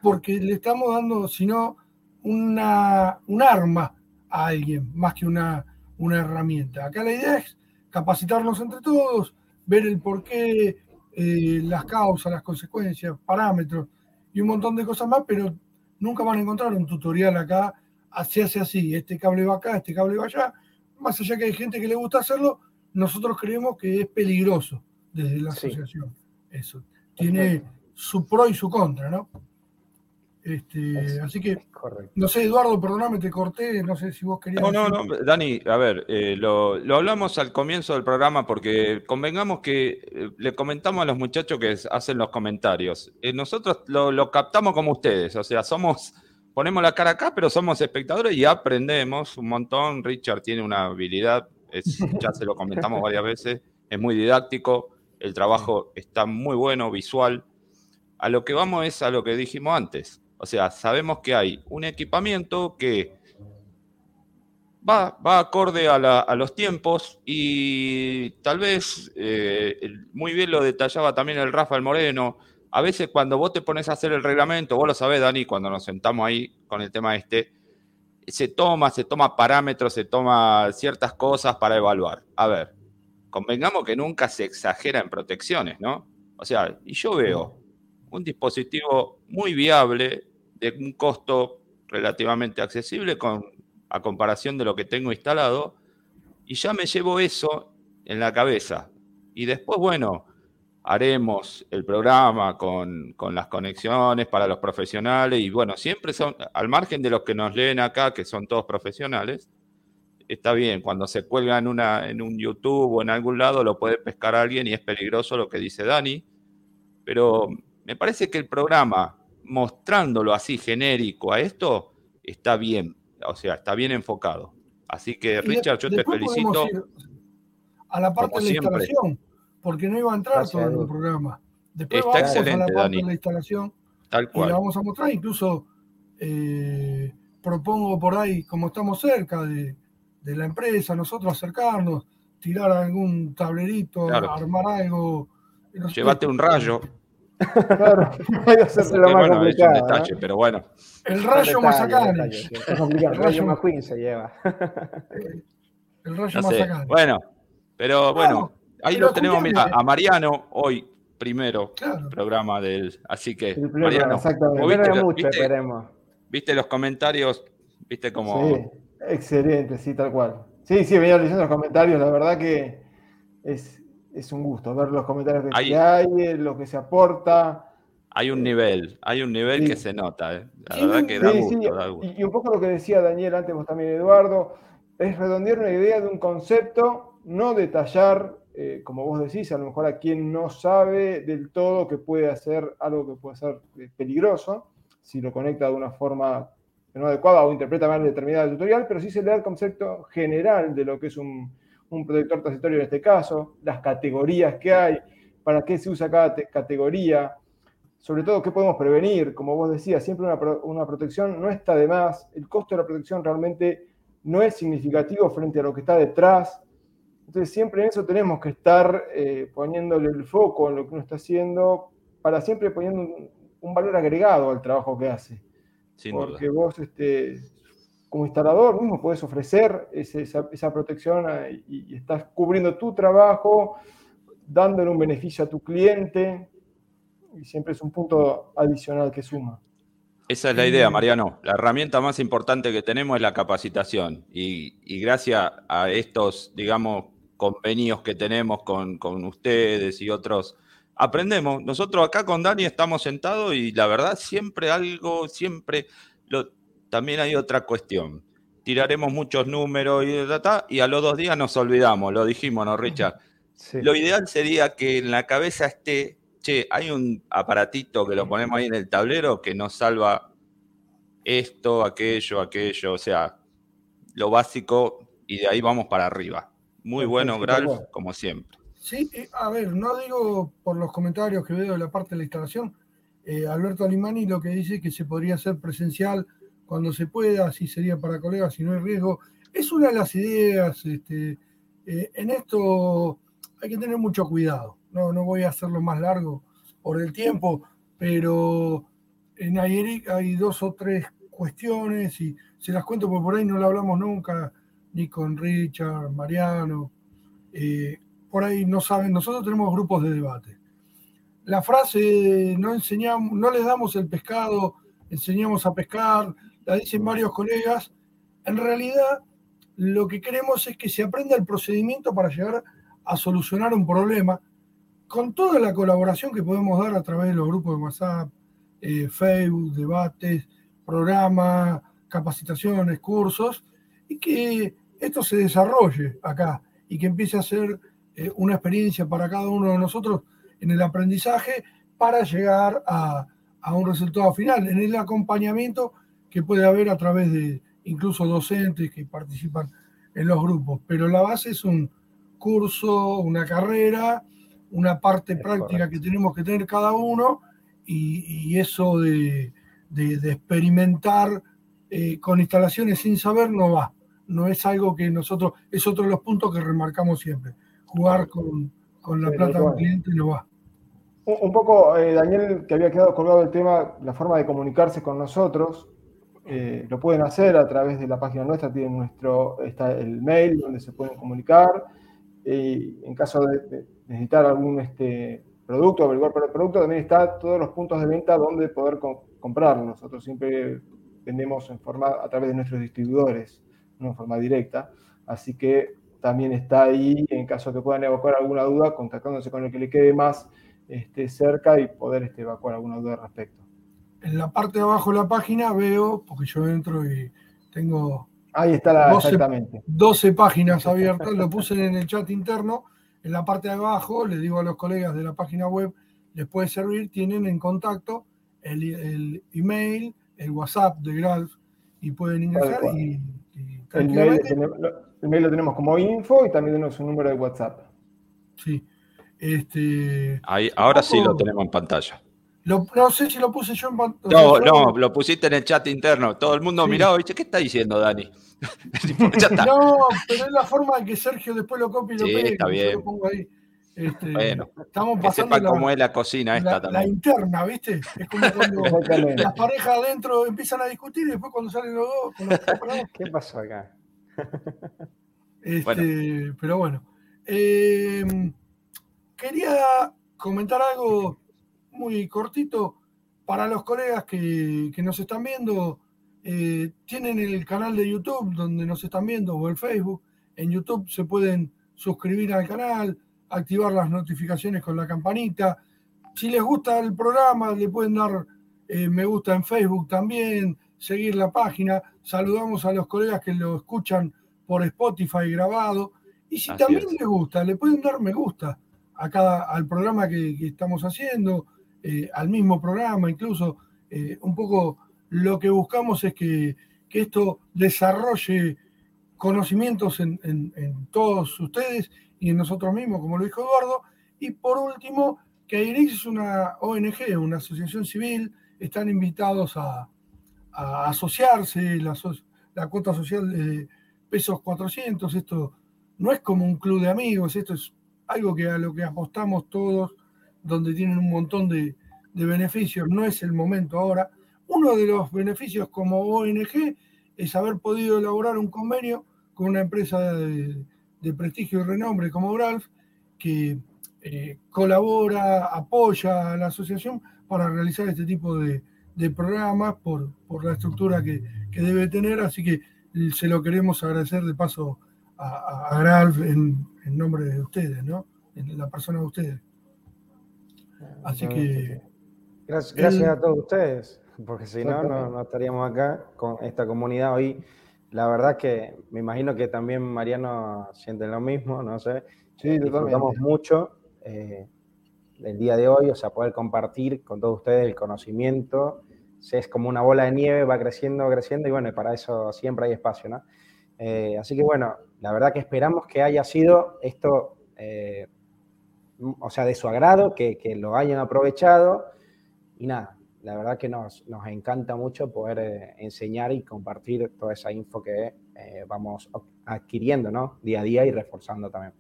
porque le estamos dando, sino una, un arma a alguien, más que una, una herramienta. Acá la idea es capacitarnos entre todos, ver el porqué, eh, las causas, las consecuencias, parámetros y un montón de cosas más, pero nunca van a encontrar un tutorial acá, así hace así, este cable va acá, este cable va allá. Más allá que hay gente que le gusta hacerlo, nosotros creemos que es peligroso desde la asociación. Eso. Tiene su pro y su contra, ¿no? Este, así que, no sé, Eduardo, perdóname, te corté, no sé si vos querías. No, no, no, Dani, a ver, eh, lo, hablamos al comienzo del programa porque convengamos que eh, le comentamos a los muchachos que hacen los comentarios. Eh, nosotros lo, captamos como ustedes, o sea, somos, ponemos la cara acá, pero somos espectadores y aprendemos un montón. Richard tiene una habilidad, ya se lo comentamos varias veces, es muy didáctico, el trabajo está muy bueno, visual. A lo que vamos es a lo que dijimos antes o sea, sabemos que hay un equipamiento que va, va acorde a, los tiempos y tal vez, eh, muy bien lo detallaba también el Rafael Moreno, a veces cuando vos te pones a hacer el reglamento, vos lo sabés, Dani, cuando nos sentamos ahí con el tema este, se toma, se toma parámetros, se toma ciertas cosas para evaluar. A ver, convengamos que nunca se exagera en protecciones, ¿no? O sea, y yo veo un dispositivo muy viable, de un costo relativamente accesible con, a comparación de lo que tengo instalado, y ya me llevo eso en la cabeza. Y después, bueno, haremos el programa con, con, las conexiones para los profesionales, y bueno, siempre son, al margen de los que nos leen acá, que son todos profesionales, está bien, cuando se cuelga en, una, en un YouTube o en algún lado lo puede pescar alguien y es peligroso lo que dice Dani, pero me parece que el programa, mostrándolo así genérico a esto, está bien, o sea, está bien enfocado. Así que, Richard, yo te felicito. A la parte de la instalación, porque no iba a entrar todo en el programa. Después está vamos excelente, a la parte de la instalación Tal cual. y la vamos a mostrar. Incluso eh, propongo por ahí, como estamos cerca de, de, la empresa, nosotros acercarnos, tirar algún tablerito, armar algo. Llévate un rayo. Claro, lo más complicado. pero bueno. El rayo Mazacane. El rayo McQueen se lleva. El rayo Mazacane. Bueno, pero bueno, ahí lo tenemos, mira, a Mariano hoy primero programa del. Así que, Mariano, viste, mucho, viste, los comentarios? ¿Viste como Sí, excelente, sí, tal cual. Sí, sí, venía leyendo los comentarios, la verdad que es, es un gusto ver los comentarios que hay, eh, lo que se aporta. Hay un nivel, hay un nivel que se nota, eh. la verdad que da, gusto, Y, un poco lo que decía Daniel antes, vos también Eduardo, es redondear una idea de un concepto, no detallar, eh, como vos decís, a lo mejor a quien no sabe del todo que puede hacer algo que puede ser peligroso, si lo conecta de una forma no adecuada o interpreta mal determinada tutorial, pero sí se le da el concepto general de lo que es un, un protector transitorio en este caso, las categorías que hay, para qué se usa cada categoría, sobre todo qué podemos prevenir, como vos decías, siempre una, protección no está de más, el costo de la protección realmente no es significativo frente a lo que está detrás, entonces siempre en eso tenemos que estar eh, poniéndole el foco en lo que uno está haciendo, para siempre poniendo un, valor agregado al trabajo que hace. Porque vos este, como instalador mismo puedes ofrecer esa, protección eh, y, estás cubriendo tu trabajo, dándole un beneficio a tu cliente y siempre es un punto adicional que suma. Esa es la idea, Mariano. La herramienta más importante que tenemos es la capacitación y, gracias a estos, digamos, convenios que tenemos con, con ustedes y otros aprendemos. Nosotros acá con Dani estamos sentados y la verdad siempre algo, siempre lo, también hay otra cuestión. Tiraremos muchos números y, y a los dos días nos olvidamos, lo dijimos, ¿no, Richard? Lo ideal sería que en la cabeza esté, che, hay un aparatito que lo ponemos ahí en el tablero que nos salva esto, aquello, aquello, o sea, lo básico y de ahí vamos para arriba. Muy bueno, Gralf, como siempre. Sí, a ver, no digo por los comentarios que veo de la parte de la instalación, eh, Alberto Alimani lo que dice que se podría hacer presencial cuando se pueda, así sería para colegas si no hay riesgo. Es una de las ideas, este, eh, en esto hay que tener mucho cuidado, no, no voy a hacerlo más largo por el tiempo, pero en Ayeric hay dos o tres cuestiones y se las cuento porque por ahí no lo hablamos nunca, ni con Richard, Mariano, eh, por ahí no saben, nosotros tenemos grupos de debate. La frase no enseñamos, no les damos el pescado, enseñamos a pescar, la dicen varios colegas. En realidad, lo que queremos es que se aprenda el procedimiento para llegar a solucionar un problema con toda la colaboración que podemos dar a través de los grupos de WhatsApp, eh, Facebook, debates, programas, capacitaciones, cursos, y que esto se desarrolle acá y que empiece a ser eh, una experiencia para cada uno de nosotros en el aprendizaje para llegar a, un resultado final, en el acompañamiento que puede haber a través de incluso docentes que participan en los grupos. Pero la base es un curso, una carrera, una parte práctica que tenemos que tener cada uno y, eso de, experimentar eh, con instalaciones sin saber no va. No es algo que nosotros, es otro de los puntos que remarcamos siempre. Jugar con, con la plata del cliente no va. Un poco, eh, Daniel, que había quedado colgado el tema, la forma de comunicarse con nosotros, eh, lo pueden hacer a través de la página nuestra, tienen nuestro, está el mail donde se pueden comunicar. Y en caso de, necesitar algún este, producto, averiguar por el producto, también está todos los puntos de venta donde poder comprarlo. Nosotros siempre vendemos en forma, a través de nuestros distribuidores, no en forma directa. Así que también está ahí en caso que puedan evacuar alguna duda, contactándose con el que le quede más este, cerca y poder este, evacuar alguna duda al respecto. En la parte de abajo de la página veo, porque yo entro y tengo Ahí está la, 12, exactamente. 12 páginas abiertas, lo puse en el chat interno. En la parte de abajo, le digo a los colegas de la página web, les puede servir, tienen en contacto el, email, el WhatsApp de Gralf y pueden ingresar y, el, mail, el mail lo tenemos como info y también tenemos un número de WhatsApp. Sí. Este, Ahí, ahora sí lo tenemos en pantalla. no sé si lo puse yo en pantalla. No, no, lo pusiste en el chat interno. Todo el mundo miraba y dice, ¿qué está diciendo Dani? no, pero es la forma en que Sergio después lo copia y lo sí, Está bien. Lo pongo ahí. Este, bueno, estamos pasando que sepa cómo es la cocina esta la, también. La interna, ¿viste? Es como cuando las parejas adentro empiezan a discutir y después cuando salen los dos. ¿Qué pasó acá? Este, Pero bueno. Eh, quería comentar algo muy cortito para los colegas que, nos están viendo. Eh, tienen el canal de YouTube donde nos están viendo o el Facebook. En YouTube se pueden suscribir al canal, activar las notificaciones con la campanita. Si les gusta el programa, le pueden dar eh, me gusta en Facebook también, seguir la página. Saludamos a los colegas que lo escuchan por Spotify grabado. Y si también les gusta, le pueden dar me gusta a cada, al programa que, estamos haciendo, eh, al mismo programa, incluso eh, un poco lo que buscamos es que, esto desarrolle conocimientos en, todos ustedes y en nosotros mismos, como lo dijo Eduardo. Y por último, que AIRIX es una ONG, una asociación civil, están invitados a, asociarse, la, la, cuota social de pesos 400, esto no es como un club de amigos, esto es algo que a lo que apostamos todos, donde tienen un montón de, beneficios, no es el momento ahora. Uno de los beneficios como ONG es haber podido elaborar un convenio con una empresa de, prestigio y renombre como Gralf, que eh, colabora, apoya a la asociación para realizar este tipo de, programas por, la estructura que, debe tener. Así que se lo queremos agradecer de paso a, a en nombre de ustedes, ¿no? En la persona de ustedes. Así que. Gracias, a todos ustedes, porque si no, no, estaríamos acá con esta comunidad hoy. La verdad que me imagino que también Mariano siente lo mismo, no sé. Sí, disfrutamos mucho eh, el día de hoy, o sea, poder compartir con todos ustedes el conocimiento. Es como una bola de nieve, va creciendo, creciendo, y bueno, para eso siempre hay espacio, ¿no? Eh, así que bueno, la verdad que esperamos que haya sido esto, eh, o sea, de su agrado, que, lo hayan aprovechado. Y nada, la verdad que nos, nos encanta mucho poder eh, enseñar y compartir toda esa info que eh, vamos adquiriendo ¿no? día a día y reforzando también.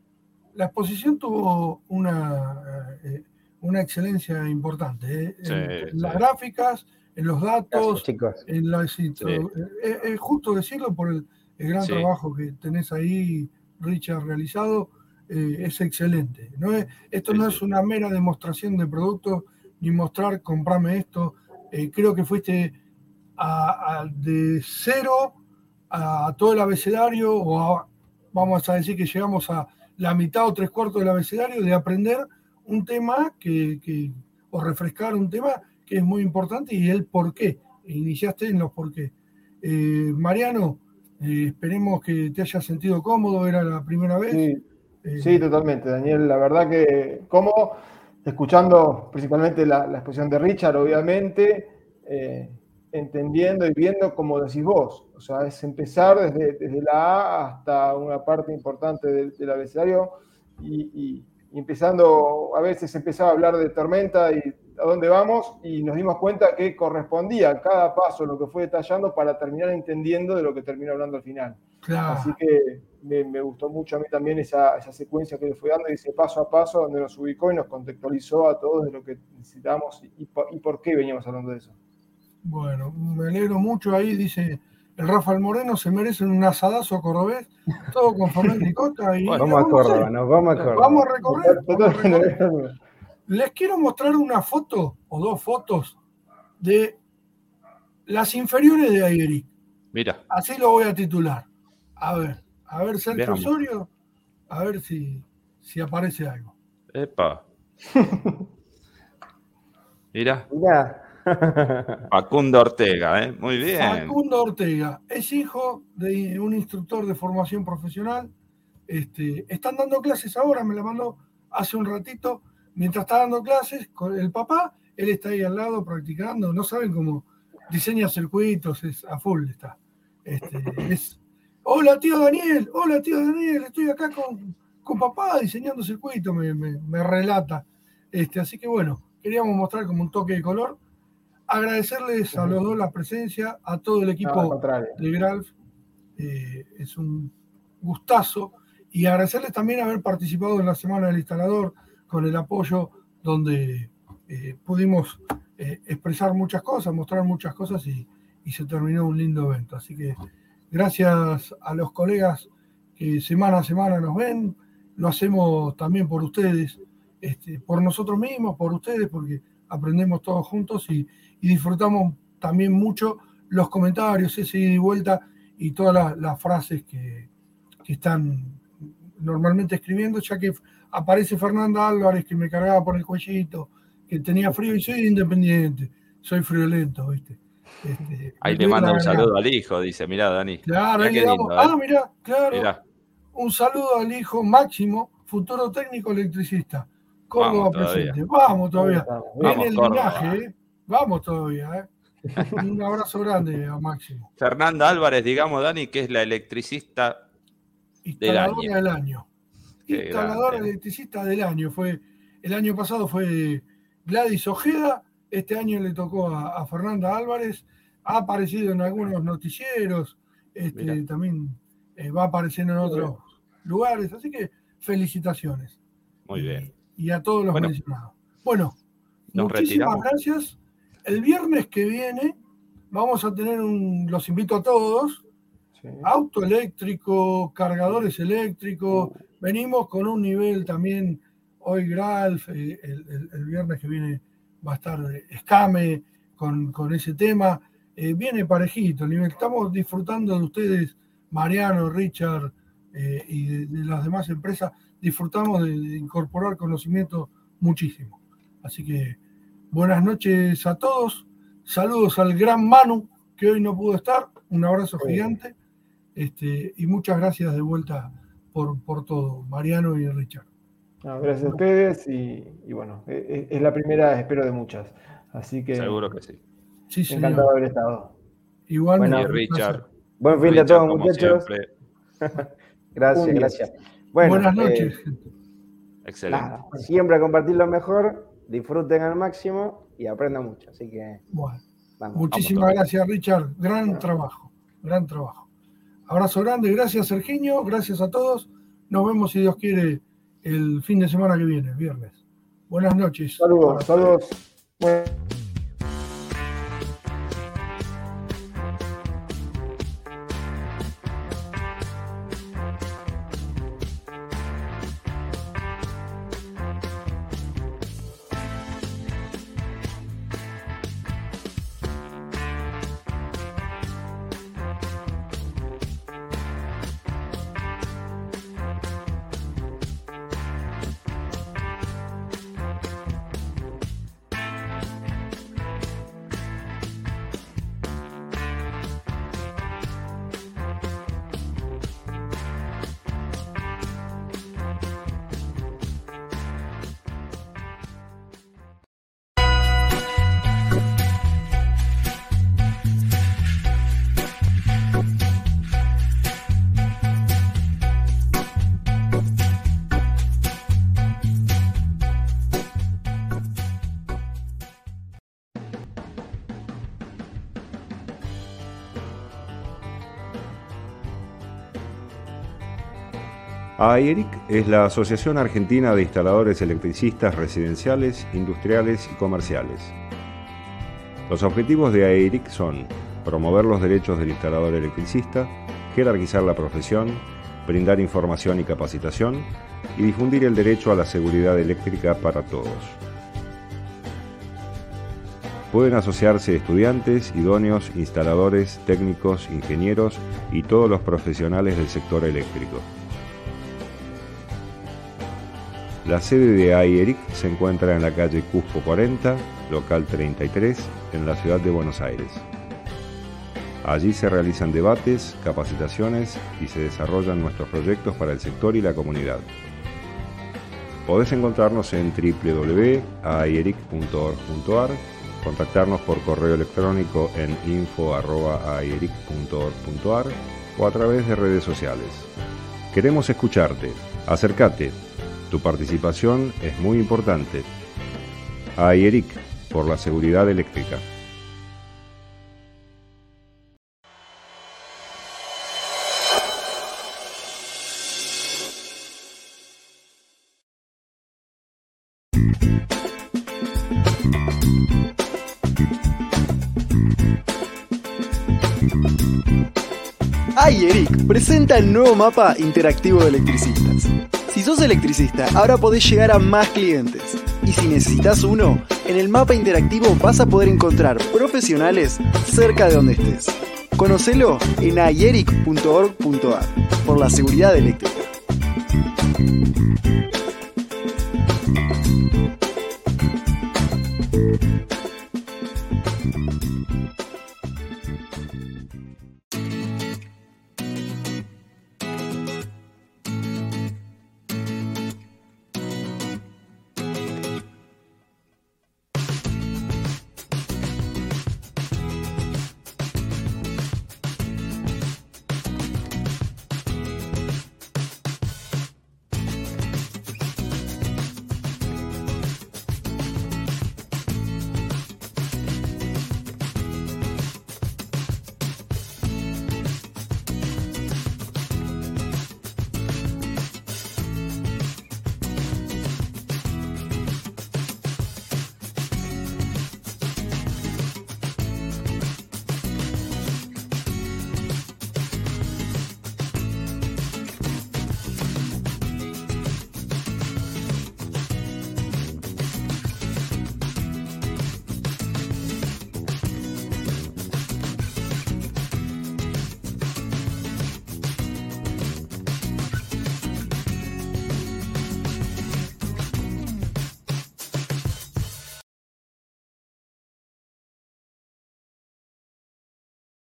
La exposición tuvo una, eh, una excelencia importante. en las gráficas, en los datos, en la, es, justo decirlo por el, gran trabajo que tenés ahí, Richard, realizado, es excelente. ¿no? esto no es una mera demostración de productos ni mostrar, comprame esto. Eh, creo que fuiste de cero a, todo el abecedario, o vamos a decir que llegamos a la mitad o tres cuartos del abecedario de aprender un tema que, o refrescar un tema que es muy importante y el por qué. Iniciaste en los por qué. Eh, Mariano, eh, esperemos que te hayas sentido cómodo, era la primera vez. Sí, sí totalmente, Daniel. La verdad que cómodo escuchando principalmente la, exposición de Richard, obviamente, eh, entendiendo y viendo como decís vos. O sea, es empezar desde, la A hasta una parte importante del, abecedario y, empezando, a veces empezaba a hablar de tormenta y a dónde vamos y nos dimos cuenta que correspondía cada paso lo que fue detallando para terminar entendiendo de lo que terminó hablando al final. Así que me, gustó mucho a mí también esa, secuencia que le fue dando y ese paso a paso donde nos ubicó y nos contextualizó a todos de lo que necesitamos y, por, qué veníamos hablando de eso. Bueno, me alegro mucho ahí, dice el Rafael Moreno, se merece un asadazo cordobés, todo con Fernández Ricota. Y, vamos a Córdoba, nos vamos a Córdoba. Vamos a recorrer. Les quiero mostrar una foto o dos fotos de las inferiores de Aguirre. Mira. Así lo voy a titular. A ver. A ver, Sergio Osorio, a ver si, si aparece algo. Epa. Mira. Mira. Facundo Ortega, ¿eh? Muy bien. Facundo Ortega es hijo de un instructor de formación profesional. Este, están dando clases ahora, me la mandó hace un ratito. Mientras está dando clases con el papá, él está ahí al lado practicando. No saben cómo diseña circuitos, es a full está. Este, es, Hola, tío Daniel, hola, tío Daniel, estoy acá con, con papá diseñando circuito, me, me, relata. Este, así que bueno, queríamos mostrar como un toque de color. Agradecerles a los dos la presencia, a todo el equipo de Gralf. Eh, es un gustazo. Y agradecerles también haber participado en la Semana del Instalador con el apoyo donde eh, pudimos eh, expresar muchas cosas, mostrar muchas cosas y, y se terminó un lindo evento. Así que Gracias a los colegas que semana a semana nos ven. Lo hacemos también por ustedes, este, por nosotros mismos, por ustedes, porque aprendemos todos juntos y, disfrutamos también mucho los comentarios, ese ida y vuelta y todas las, frases que, están normalmente escribiendo, ya que aparece Fernanda Álvarez que me cargaba por el cuellito, que tenía frío y soy independiente, soy friolento, ¿viste? Este, ahí le manda un saludo al hijo, dice, mirá, Dani. Claro, ahí le damos, ah, ¿eh? mirá, claro. Un saludo al hijo Máximo, futuro técnico electricista. Córdoba presente. Vamos todavía. Viene el linaje, ¿eh? Vamos todavía, ¿eh? Un abrazo grande a Máximo. Fernanda Álvarez, digamos, Dani, que es la electricista del año. del año. Instaladora electricista del año. Fue, el año pasado fue Gladys Ojeda este año le tocó a, Fernanda Álvarez, ha aparecido en algunos noticieros, este, también eh, va apareciendo en otros lugares, así que felicitaciones. Muy bien. Y, a todos los mencionados. Bueno, muchísimas gracias. El viernes que viene vamos a tener un, los invito a todos, auto eléctrico, cargadores eléctricos, uh. venimos con un nivel también, hoy Gralf, eh, el viernes que viene va a estar Escame con, ese tema. Eh, viene parejito, estamos disfrutando de ustedes, Mariano, Richard eh, y de, las demás empresas, disfrutamos de, incorporar conocimiento muchísimo. Así que buenas noches a todos, saludos al gran Manu, que hoy no pudo estar, un abrazo gigante, este, y muchas gracias de vuelta por, por todo, Mariano y Richard gracias a ustedes y, bueno, e, e, es, la primera, espero, de muchas. Así que. Seguro que sí. Sí encantado de haber estado. Igual, bueno, Richard. Buen fin de a todos, muchachos. gracias, gracias. Buenas eh, noches. excelente. siempre a compartir lo mejor, disfruten al máximo y aprendo mucho. Así que. Bueno, muchísimas gracias, Richard. Gran trabajo, gran trabajo. Abrazo grande, gracias, Serginio. Gracias a todos. Nos vemos, si Dios quiere, el fin de semana que viene, viernes. Buenas noches. Saludos, saludos. AERIC es la Asociación Argentina de Instaladores Electricistas Residenciales, Industriales y Comerciales. Los objetivos de AERIC son promover los derechos del instalador electricista, jerarquizar la profesión, brindar información y capacitación y difundir el derecho a la seguridad eléctrica para todos. Pueden asociarse estudiantes, idóneos, instaladores, técnicos, ingenieros y todos los profesionales del sector eléctrico. La sede de AIERIC se encuentra en la calle Cusco 40, local 33, en la ciudad de Buenos Aires. Allí se realizan debates, capacitaciones y se desarrollan nuestros proyectos para el sector y la comunidad. Podés encontrarnos en www.aieric.org.ar, contactarnos por correo electrónico en info.aieric.org.ar o a través de redes sociales. Queremos escucharte. Acércate tu participación es muy importante. Ay, Eric, por la seguridad eléctrica. Ay, Eric presenta el nuevo mapa interactivo de electricistas. Si sos electricista, ahora podés llegar a más clientes. Y si necesitas uno, en el mapa interactivo vas a poder encontrar profesionales cerca de donde estés. Conocelo en ayeric.org.ar por la seguridad eléctrica.